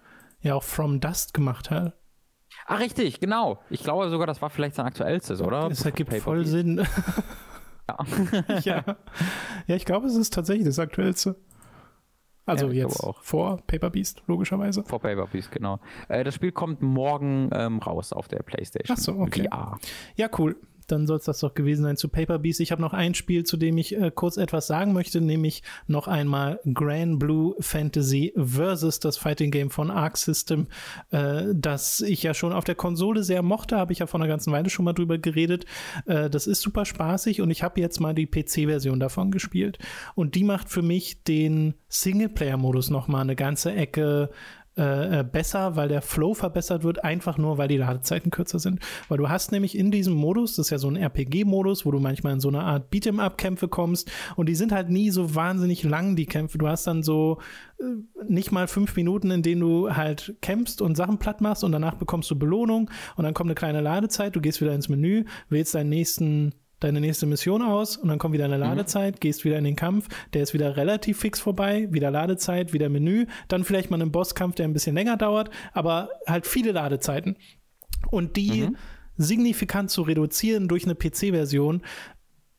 ja auch From Dust gemacht hat. Ah, richtig, genau. Ich glaube sogar, das war vielleicht sein aktuellstes, oder? Das ergibt voll Sinn. Ja. ja. ja, ich glaube, es ist tatsächlich das aktuellste. Also ja, jetzt vor Paper Beast, logischerweise. Vor Paper Beast, genau. Äh, das Spiel kommt morgen ähm, raus auf der PlayStation. Ach so, okay. VR. Ja, cool dann soll es das doch gewesen sein zu Paper Beast. Ich habe noch ein Spiel, zu dem ich äh, kurz etwas sagen möchte, nämlich noch einmal Grand Blue Fantasy versus das Fighting Game von Arc System, äh, das ich ja schon auf der Konsole sehr mochte, habe ich ja vor einer ganzen Weile schon mal drüber geredet. Äh, das ist super spaßig und ich habe jetzt mal die PC-Version davon gespielt. Und die macht für mich den Singleplayer-Modus noch mal eine ganze Ecke äh, äh, besser, weil der Flow verbessert wird, einfach nur, weil die Ladezeiten kürzer sind. Weil du hast nämlich in diesem Modus, das ist ja so ein RPG-Modus, wo du manchmal in so eine Art Beat'em-up-Kämpfe kommst und die sind halt nie so wahnsinnig lang, die Kämpfe. Du hast dann so äh, nicht mal fünf Minuten, in denen du halt kämpfst und Sachen platt machst und danach bekommst du Belohnung und dann kommt eine kleine Ladezeit, du gehst wieder ins Menü, wählst deinen nächsten deine nächste Mission aus und dann kommt wieder eine mhm. Ladezeit, mhm. gehst wieder in den Kampf, der ist wieder relativ fix vorbei, wieder Ladezeit, wieder Menü, dann vielleicht mal einen Bosskampf, der ein bisschen länger dauert, aber halt viele Ladezeiten. Und die mhm. signifikant zu reduzieren durch eine PC-Version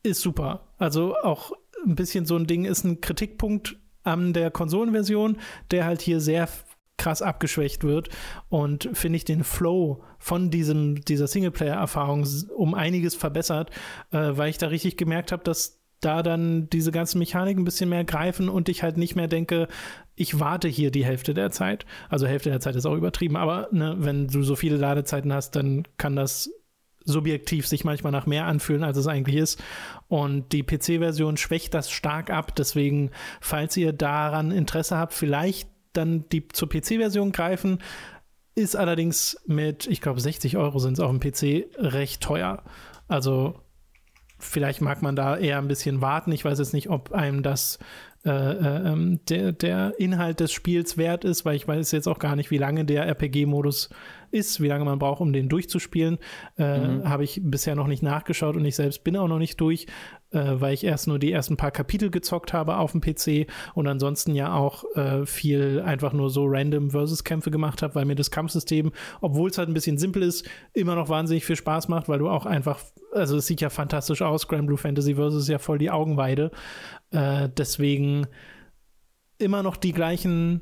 ist super. Also auch ein bisschen so ein Ding ist ein Kritikpunkt an der Konsolenversion, der halt hier sehr krass abgeschwächt wird und finde ich den Flow von diesem, dieser Singleplayer-Erfahrung um einiges verbessert, äh, weil ich da richtig gemerkt habe, dass da dann diese ganzen Mechaniken ein bisschen mehr greifen und ich halt nicht mehr denke, ich warte hier die Hälfte der Zeit. Also Hälfte der Zeit ist auch übertrieben, aber ne, wenn du so viele Ladezeiten hast, dann kann das subjektiv sich manchmal nach mehr anfühlen, als es eigentlich ist. Und die PC-Version schwächt das stark ab. Deswegen, falls ihr daran Interesse habt, vielleicht dann die zur PC-Version greifen, ist allerdings mit, ich glaube, 60 Euro sind es auf dem PC recht teuer. Also vielleicht mag man da eher ein bisschen warten. Ich weiß jetzt nicht, ob einem das äh, äh, ähm, der, der Inhalt des Spiels wert ist, weil ich weiß jetzt auch gar nicht, wie lange der RPG-Modus ist, wie lange man braucht, um den durchzuspielen. Äh, mhm. Habe ich bisher noch nicht nachgeschaut und ich selbst bin auch noch nicht durch, äh, weil ich erst nur die ersten paar Kapitel gezockt habe auf dem PC und ansonsten ja auch äh, viel einfach nur so random Versus-Kämpfe gemacht habe, weil mir das Kampfsystem, obwohl es halt ein bisschen simpel ist, immer noch wahnsinnig viel Spaß macht, weil du auch einfach, also es sieht ja fantastisch aus, Grand Blue Fantasy Versus ist ja voll die Augenweide. Äh, deswegen immer noch die gleichen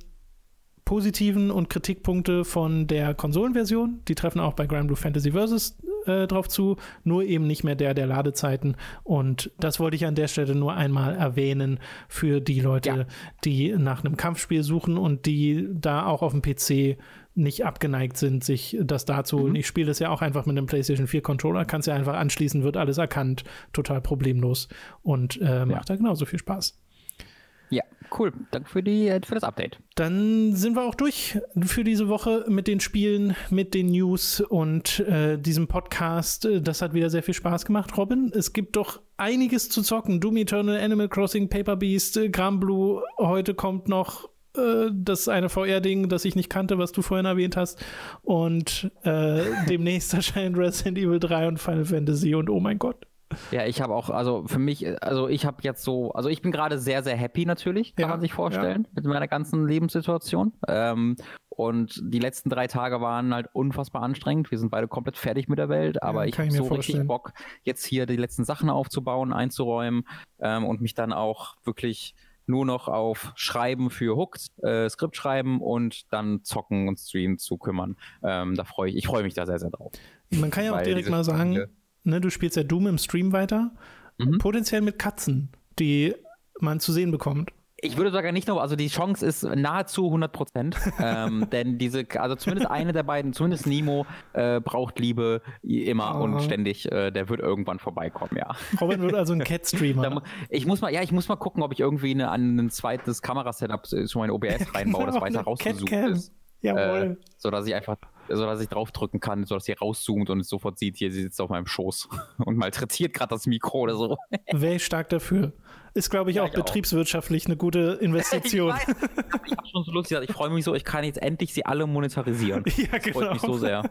positiven und Kritikpunkte von der Konsolenversion. Die treffen auch bei Grand Blue Fantasy Versus äh, drauf zu, nur eben nicht mehr der der Ladezeiten. Und das wollte ich an der Stelle nur einmal erwähnen für die Leute, ja. die nach einem Kampfspiel suchen und die da auch auf dem PC nicht abgeneigt sind, sich das dazu. Mhm. Ich spiele das ja auch einfach mit einem PlayStation 4 Controller, kannst ja einfach anschließen, wird alles erkannt, total problemlos und äh, macht ja. da genauso viel Spaß. Cool. Danke für, die, äh, für das Update. Dann sind wir auch durch für diese Woche mit den Spielen, mit den News und äh, diesem Podcast. Das hat wieder sehr viel Spaß gemacht, Robin. Es gibt doch einiges zu zocken. Doom Eternal, Animal Crossing, Paper Beast, Gram Blue. Heute kommt noch äh, das eine VR-Ding, das ich nicht kannte, was du vorhin erwähnt hast. Und äh, demnächst erscheinen Resident Evil 3 und Final Fantasy und oh mein Gott. Ja, ich habe auch, also für mich, also ich habe jetzt so, also ich bin gerade sehr, sehr happy natürlich, kann ja, man sich vorstellen, ja. mit meiner ganzen Lebenssituation. Ähm, und die letzten drei Tage waren halt unfassbar anstrengend. Wir sind beide komplett fertig mit der Welt, aber ja, ich habe so vorstellen. richtig Bock, jetzt hier die letzten Sachen aufzubauen, einzuräumen ähm, und mich dann auch wirklich nur noch auf Schreiben für Hooks, äh, Skript schreiben und dann zocken und streamen zu kümmern. Ähm, da freue ich, ich freue mich da sehr, sehr drauf. Man kann ja auch direkt mal sagen, ne, du spielst ja Doom im Stream weiter, mhm. potenziell mit Katzen, die man zu sehen bekommt. Ich würde sogar nicht nur, also die Chance ist nahezu 100 Prozent, ähm, denn diese, also zumindest eine der beiden, zumindest Nemo äh, braucht Liebe immer oh. und ständig, äh, der wird irgendwann vorbeikommen, ja. Robin wird also ein Cat-Streamer. ich muss mal, ja, ich muss mal gucken, ob ich irgendwie eine, ein zweites Kamerasetup schon mal in OBS reinbaue, das weiter rausgesucht ist. Jawohl. Äh, so dass ich einfach, so dass ich draufdrücken kann, so dass sie rauszoomt und es sofort sieht, hier sie sitzt auf meinem Schoß und malträtiert gerade das Mikro oder so. Wäre ich stark dafür. Ist, glaube ich, ja, auch ich betriebswirtschaftlich auch. eine gute Investition. ich, ich habe schon so lustig gesagt, ich freue mich so, ich kann jetzt endlich sie alle monetarisieren. Ja, genau. Freut mich so sehr.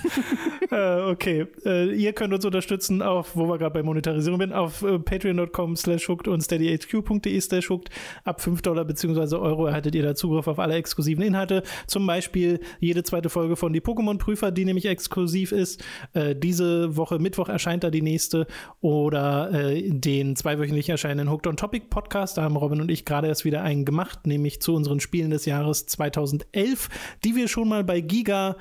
äh, okay, äh, ihr könnt uns unterstützen auf, wo wir gerade bei Monetarisierung bin, auf äh, patreon.com slash hooked und steadyhq.de slash hooked. Ab 5 Dollar bzw. Euro erhaltet ihr da Zugriff auf alle exklusiven Inhalte. Zum Beispiel jede zweite Folge von Die Pokémon-Prüfer, die nämlich exklusiv ist. Äh, diese Woche, Mittwoch erscheint da die nächste. Oder äh, den zweiwöchentlich erscheinenden den Hooked on Topic Podcast. Da haben Robin und ich gerade erst wieder einen gemacht, nämlich zu unseren Spielen des Jahres 2011, die wir schon mal bei Giga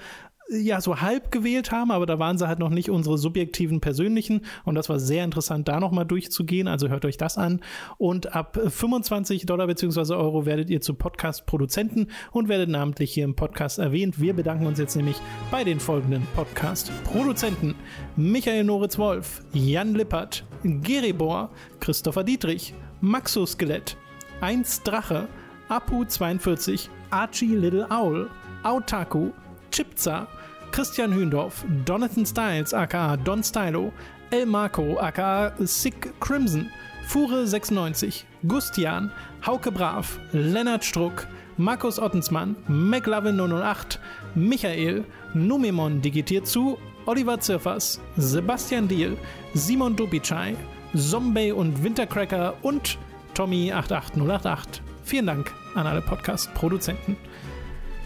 ja so halb gewählt haben, aber da waren sie halt noch nicht unsere subjektiven persönlichen und das war sehr interessant, da nochmal durchzugehen. Also hört euch das an und ab 25 Dollar bzw. Euro werdet ihr zu Podcast-Produzenten und werdet namentlich hier im Podcast erwähnt. Wir bedanken uns jetzt nämlich bei den folgenden Podcast-Produzenten: Michael Noritz Wolf, Jan Lippert, Geribor, Christopher Dietrich, Maxo Skelett, 1 Drache, Apu 42, Archie Little Owl, Autaku, Chipza, Christian Hündorf, Donathan Styles aka Don Stylo, El Marco aka Sick Crimson, Fure96, Gustian, Hauke Brav, Lennart Struck, Markus Ottensmann, McLovin008, Michael, Numemon digitiert zu, Oliver Zirfers, Sebastian Diel, Simon Dubicai, Zombie und Wintercracker und Tommy88088. Vielen Dank an alle Podcast-Produzenten.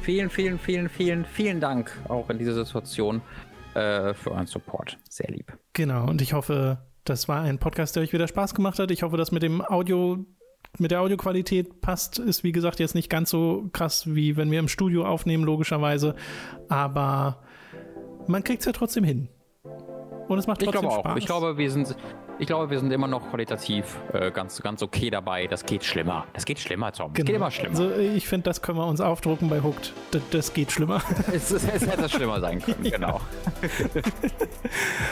Vielen, vielen, vielen, vielen, vielen Dank auch in dieser Situation äh, für euren Support. Sehr lieb. Genau, und ich hoffe, das war ein Podcast, der euch wieder Spaß gemacht hat. Ich hoffe, dass mit dem Audio mit der Audioqualität passt, ist wie gesagt jetzt nicht ganz so krass, wie wenn wir im Studio aufnehmen, logischerweise. Aber man kriegt es ja trotzdem hin. Und es macht trotzdem ich glaube Spaß. auch. Ich glaube, wir sind, ich glaube, wir sind immer noch qualitativ äh, ganz, ganz okay dabei. Das geht schlimmer. Das geht schlimmer, Tom. Genau. Das geht immer schlimmer. Also ich finde, das können wir uns aufdrucken bei Hooked. Das, das geht schlimmer. es, es, es, hätte schlimmer sein können, genau.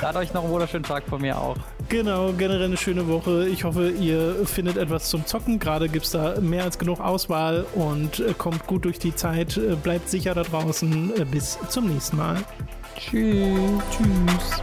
Dann euch noch einen wunderschönen Tag von mir auch. Genau, generell eine schöne Woche. Ich hoffe, ihr findet etwas zum Zocken. Gerade gibt es da mehr als genug Auswahl und äh, kommt gut durch die Zeit. Äh, bleibt sicher da draußen. Äh, bis zum nächsten Mal. Tschüss. Tschüss.